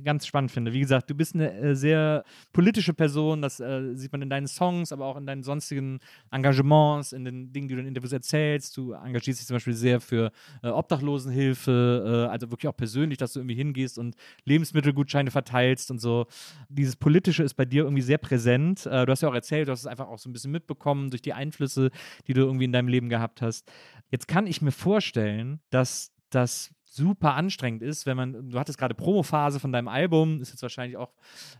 ganz spannend finde. Wie gesagt, du bist eine äh, sehr politische Person, das äh, sieht man in deinen Songs, aber auch in deinen sonstigen Engagements, in den Dingen, die du in Interviews erzählst. Du engagierst dich zum Beispiel sehr für äh, Obdachlosenhilfe, äh, also wirklich auch persönlich, dass du irgendwie hingehst und Lebensmittelgutscheine verteilst und so. Dieses Politische ist bei dir irgendwie sehr präsent. Äh, du hast ja auch erzählt, du hast es einfach auch so ein bisschen mitbekommen durch die Einflüsse, die du irgendwie in deinem Leben gehabt hast. Jetzt kann ich mir vorstellen, dass das super anstrengend ist, wenn man, du hattest gerade Promophase von deinem Album, ist jetzt wahrscheinlich auch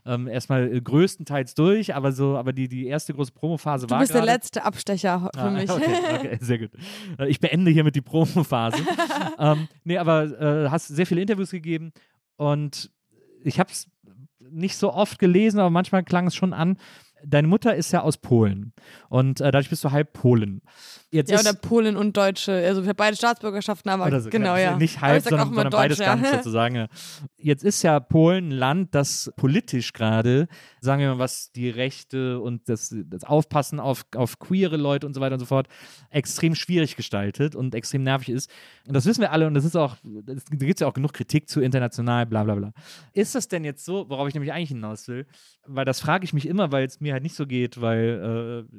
ähm, erstmal äh, größtenteils durch, aber so, aber die, die erste große Promophase Du war bist der gerade. letzte Abstecher für Ah, mich. Okay, okay, sehr gut. Äh, Ich beende hiermit die Promophase. ähm, nee, aber äh, hast sehr viele Interviews gegeben und ich habe es nicht so oft gelesen, aber manchmal klang es schon an. Deine Mutter ist ja aus Polen und äh, dadurch bist du halb Polen. Jetzt Ja, oder Polen und Deutsche. Also ich habe beide Staatsbürgerschaften, aber so, genau, ja. Nicht halb, sondern, sondern beides Deutsch, ja. ganz sozusagen. Jetzt ist ja Polen ein Land, das politisch gerade, sagen wir mal, was die Rechte und das, das Aufpassen auf, auf queere Leute und so weiter und so fort, extrem schwierig gestaltet und extrem nervig ist. Und das wissen wir alle und das ist auch, das, da gibt es ja auch genug Kritik zu international, bla bla bla. Ist das denn jetzt so, worauf ich nämlich eigentlich hinaus will? Weil das frage ich mich immer, weil es mir halt nicht so geht, weil äh,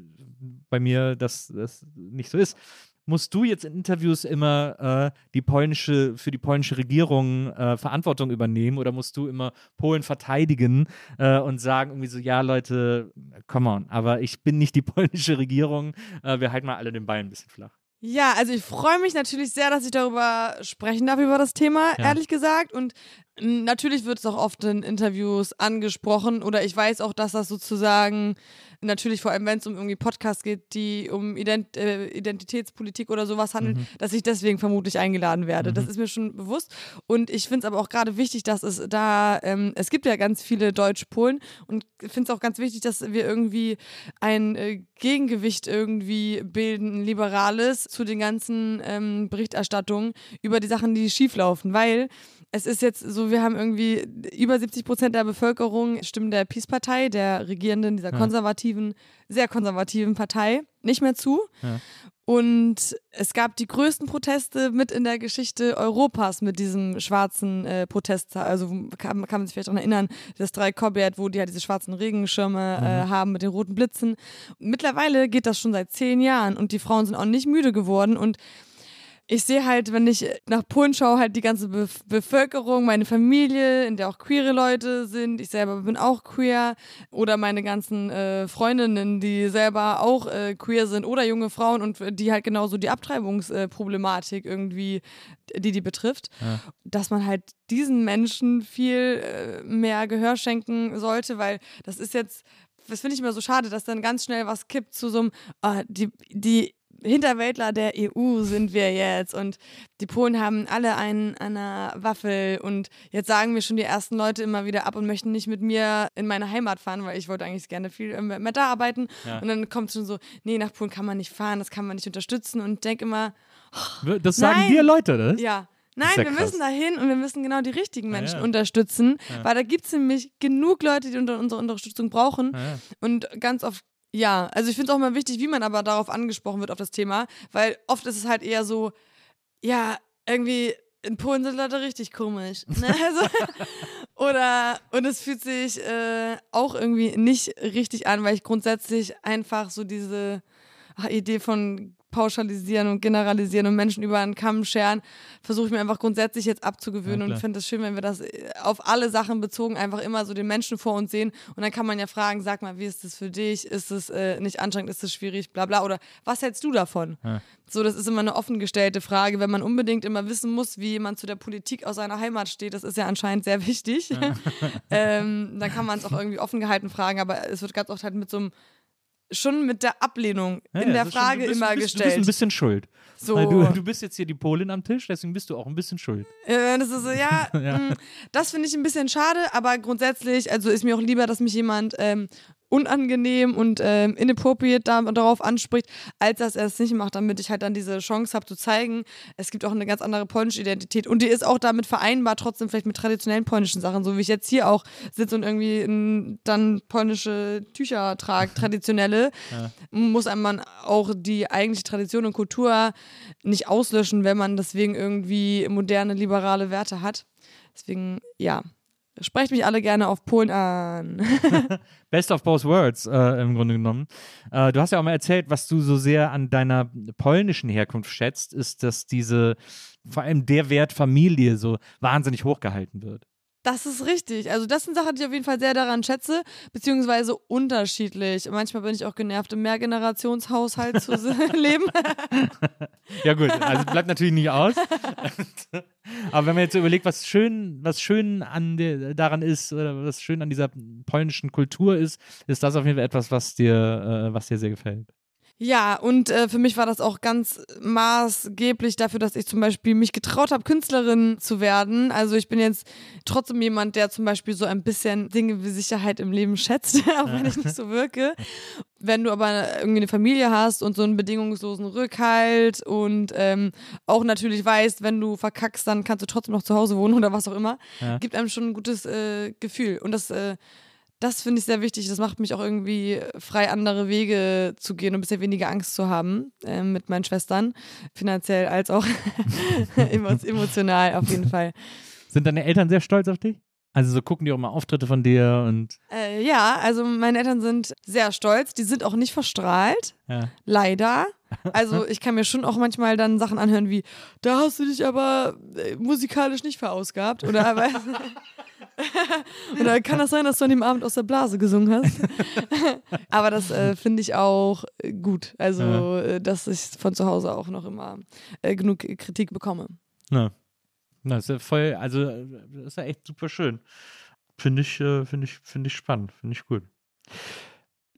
bei mir das, das nicht so ist. Musst du jetzt in Interviews immer äh, die polnische, für die polnische Regierung äh, Verantwortung übernehmen oder musst du immer Polen verteidigen äh, und sagen irgendwie so, ja Leute, come on, aber ich bin nicht die polnische Regierung, äh, wir halten mal alle den Ball ein bisschen flach. Ja, also ich freue mich natürlich sehr, dass ich darüber sprechen darf, über das Thema, Ja. ehrlich gesagt. Und natürlich wird es auch oft in Interviews angesprochen oder ich weiß auch, dass das sozusagen natürlich vor allem, wenn es um irgendwie Podcasts geht, die um Ident äh, Identitätspolitik oder sowas handeln, dass ich deswegen vermutlich eingeladen werde. Das ist mir schon bewusst. Und ich finde es aber auch gerade wichtig, dass es da, ähm, es gibt ja ganz viele Deutsch-Polen und ich finde es auch ganz wichtig, dass wir irgendwie ein äh, Gegengewicht irgendwie bilden, ein liberales, zu den ganzen ähm, Berichterstattungen über die Sachen, die schieflaufen, weil es ist jetzt so, wir haben irgendwie über 70 Prozent der Bevölkerung stimmen der Peace-Partei, der regierenden, dieser Ja. konservativen, sehr konservativen Partei, nicht mehr zu. Ja. Und es gab die größten Proteste mit in der Geschichte Europas mit diesem schwarzen äh, Protest. Also kann, kann man sich vielleicht daran erinnern, das drei Korbert, wo die halt diese schwarzen Regenschirme äh, haben mit den roten Blitzen. Mittlerweile geht das schon seit zehn Jahren und die Frauen sind auch nicht müde geworden und ich sehe halt, wenn ich nach Polen schaue, halt die ganze Be Bevölkerung, meine Familie, in der auch queere Leute sind. Ich selber bin auch queer. Oder meine ganzen äh, Freundinnen, die selber auch äh, queer sind. Oder junge Frauen und die halt genauso die Abtreibungsproblematik irgendwie, die die betrifft. Ja. Dass man halt diesen Menschen viel äh, mehr Gehör schenken sollte, weil das ist jetzt, das finde ich immer so schade, dass dann ganz schnell was kippt zu so einem, ah, die, die Hinterwäldler der EU sind wir jetzt und die Polen haben alle einen an einer Waffel und jetzt sagen mir schon die ersten Leute immer wieder ab und möchten nicht mit mir in meine Heimat fahren, weil ich wollte eigentlich gerne viel äh, mehr da arbeiten Ja. und dann kommt schon so, nee, nach Polen kann man nicht fahren, das kann man nicht unterstützen und denk immer, Das sagen Nein. dir Leute, das? ja. Nein, ja wir krass. müssen da hin und wir müssen genau die richtigen Menschen ja. unterstützen, Ja. weil da gibt es nämlich genug Leute, die unter unsere Unterstützung brauchen. Und ganz oft, ja, also ich finde es auch mal wichtig, wie man aber darauf angesprochen wird, auf das Thema, weil oft ist es halt eher so, ja, irgendwie in Polen sind Leute richtig komisch. Ne? Also, oder, und es fühlt sich äh, auch irgendwie nicht richtig an, weil ich grundsätzlich einfach so diese Idee von pauschalisieren und generalisieren und Menschen über einen Kamm scheren, versuche ich mir einfach grundsätzlich jetzt abzugewöhnen Ja, und finde es schön, wenn wir das äh, auf alle Sachen bezogen einfach immer so den Menschen vor uns sehen und dann kann man ja fragen, sag mal, wie ist das für dich? Ist es äh, nicht anstrengend? Ist es schwierig? Bla bla. Oder was hältst du davon? Ja. So, das ist immer eine offen gestellte Frage, wenn man unbedingt immer wissen muss, wie jemand zu der Politik aus seiner Heimat steht. Das ist ja anscheinend sehr wichtig. ähm, dann kann man es auch irgendwie offen gehalten fragen, aber es wird ganz oft halt mit so einem schon mit der Ablehnung Ja, in ja, der schon- Frage du bist, immer bist, gestellt. Du bist ein bisschen schuld. so, Weil du, du bist jetzt hier die Polin am Tisch, deswegen bist du auch ein bisschen schuld. Äh, das ist so, ja, Ja. mh, das finde ich ein bisschen schade, aber grundsätzlich, also ist mir auch lieber, dass mich jemand ähm, unangenehm und ähm, inappropriate da, darauf anspricht, als dass er es nicht macht, damit ich halt dann diese Chance habe zu zeigen, es gibt auch eine ganz andere polnische Identität und die ist auch damit vereinbar, trotzdem vielleicht mit traditionellen polnischen Sachen, so wie ich jetzt hier auch sitze und irgendwie n, dann polnische Tücher trage, traditionelle, Ja. muss man auch die eigentliche Tradition und Kultur nicht auslöschen, wenn man deswegen irgendwie moderne, liberale Werte hat. Deswegen, ja, sprecht mich alle gerne auf Polen an. Best of both worlds äh, im Grunde genommen. Äh, du hast ja auch mal erzählt, was du so sehr an deiner polnischen Herkunft schätzt, ist, dass diese, vor allem der Wert Familie so wahnsinnig hochgehalten wird. Das ist richtig. Also das sind Sachen, die ich auf jeden Fall sehr daran schätze, beziehungsweise unterschiedlich. Manchmal bin ich auch genervt, im Mehrgenerationshaushalt zu leben. Ja gut, also bleibt natürlich nicht aus. Aber wenn man jetzt so überlegt, was schön, was schön an der, daran ist, oder was schön an dieser polnischen Kultur ist, ist das auf jeden Fall etwas, was dir, äh, was dir sehr gefällt. Ja, und äh, für mich war das auch ganz maßgeblich dafür, dass ich zum Beispiel mich getraut habe, Künstlerin zu werden. Also ich bin jetzt trotzdem jemand, der zum Beispiel so ein bisschen Dinge wie Sicherheit im Leben schätzt, auch wenn ich nicht so wirke. Wenn du aber irgendwie eine Familie hast und so einen bedingungslosen Rückhalt und ähm, auch natürlich weißt, wenn du verkackst, dann kannst du trotzdem noch zu Hause wohnen oder was auch immer, Ja. gibt einem schon ein gutes äh, Gefühl. Und das äh, das finde ich sehr wichtig. Das macht mich auch irgendwie frei, andere Wege zu gehen und ein bisschen weniger Angst zu haben äh, mit meinen Schwestern. Finanziell als auch emo- emotional auf jeden Fall. Sind deine Eltern sehr stolz auf dich? Also so gucken die auch mal Auftritte von dir und Äh, ja, also meine Eltern sind sehr stolz. Die sind auch nicht verstrahlt. ja. Leider. Also ich kann mir schon auch manchmal dann Sachen anhören wie, da hast du dich aber äh, musikalisch nicht verausgabt. Oder, aber, oder kann das sein, dass du an dem Abend aus der Blase gesungen hast? aber das äh, finde ich auch äh, gut. Also, Ja. äh, dass ich von zu Hause auch noch immer äh, genug Kritik bekomme. Na, na ist ja voll, also äh, das ist ja echt super schön. Finde ich, finde ich, finde ich spannend, finde ich gut.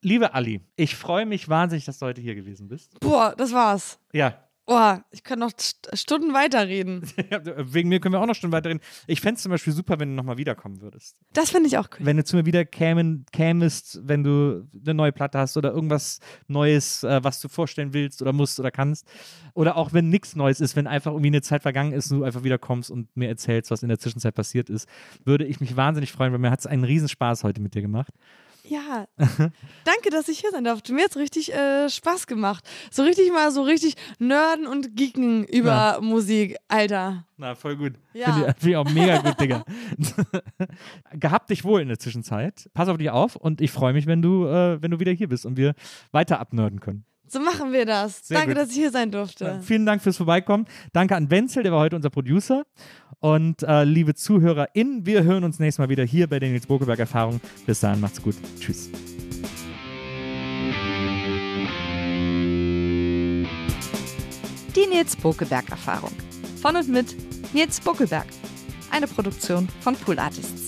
Liebe Ali, ich freue mich wahnsinnig, dass du heute hier gewesen bist. Boah, das war's. Ja, Boah, ich kann noch st Stunden weiterreden. wegen mir können wir auch noch Stunden weiterreden. Ich fände es zum Beispiel super, wenn du nochmal wiederkommen würdest. Das finde ich auch cool. Wenn du zu mir wieder kämen, kämest, wenn du eine neue Platte hast oder irgendwas Neues, äh, was du vorstellen willst oder musst oder kannst. Oder auch wenn nichts Neues ist, wenn einfach irgendwie eine Zeit vergangen ist und du einfach wieder kommst und mir erzählst, was in der Zwischenzeit passiert ist, würde ich mich wahnsinnig freuen, weil mir hat es einen Riesenspaß heute mit dir gemacht. Ja, danke, dass ich hier sein durfte. Mir hat es richtig äh, Spaß gemacht. So richtig mal so richtig nerden und geeken über Ja. Musik, Alter. Na, voll gut. Ja. Finde ich, find ich auch mega gut, Digga. Gehabt dich wohl in der Zwischenzeit. Pass auf dich auf und ich freue mich, wenn du, äh, wenn du wieder hier bist und wir weiter abnörden können. So machen wir das. Sehr danke, gut. dass ich hier sein durfte. Vielen Dank fürs Vorbeikommen. Danke an Wenzel, der war heute unser Producer. Und äh, liebe ZuhörerInnen, wir hören uns nächstes Mal wieder hier bei den Nils Bokeberg Erfahrungen. Bis dahin, macht's gut. Tschüss. Die Nils Bokeberg Erfahrung. Von und mit Nils Bokeberg. Eine Produktion von Pool Artists.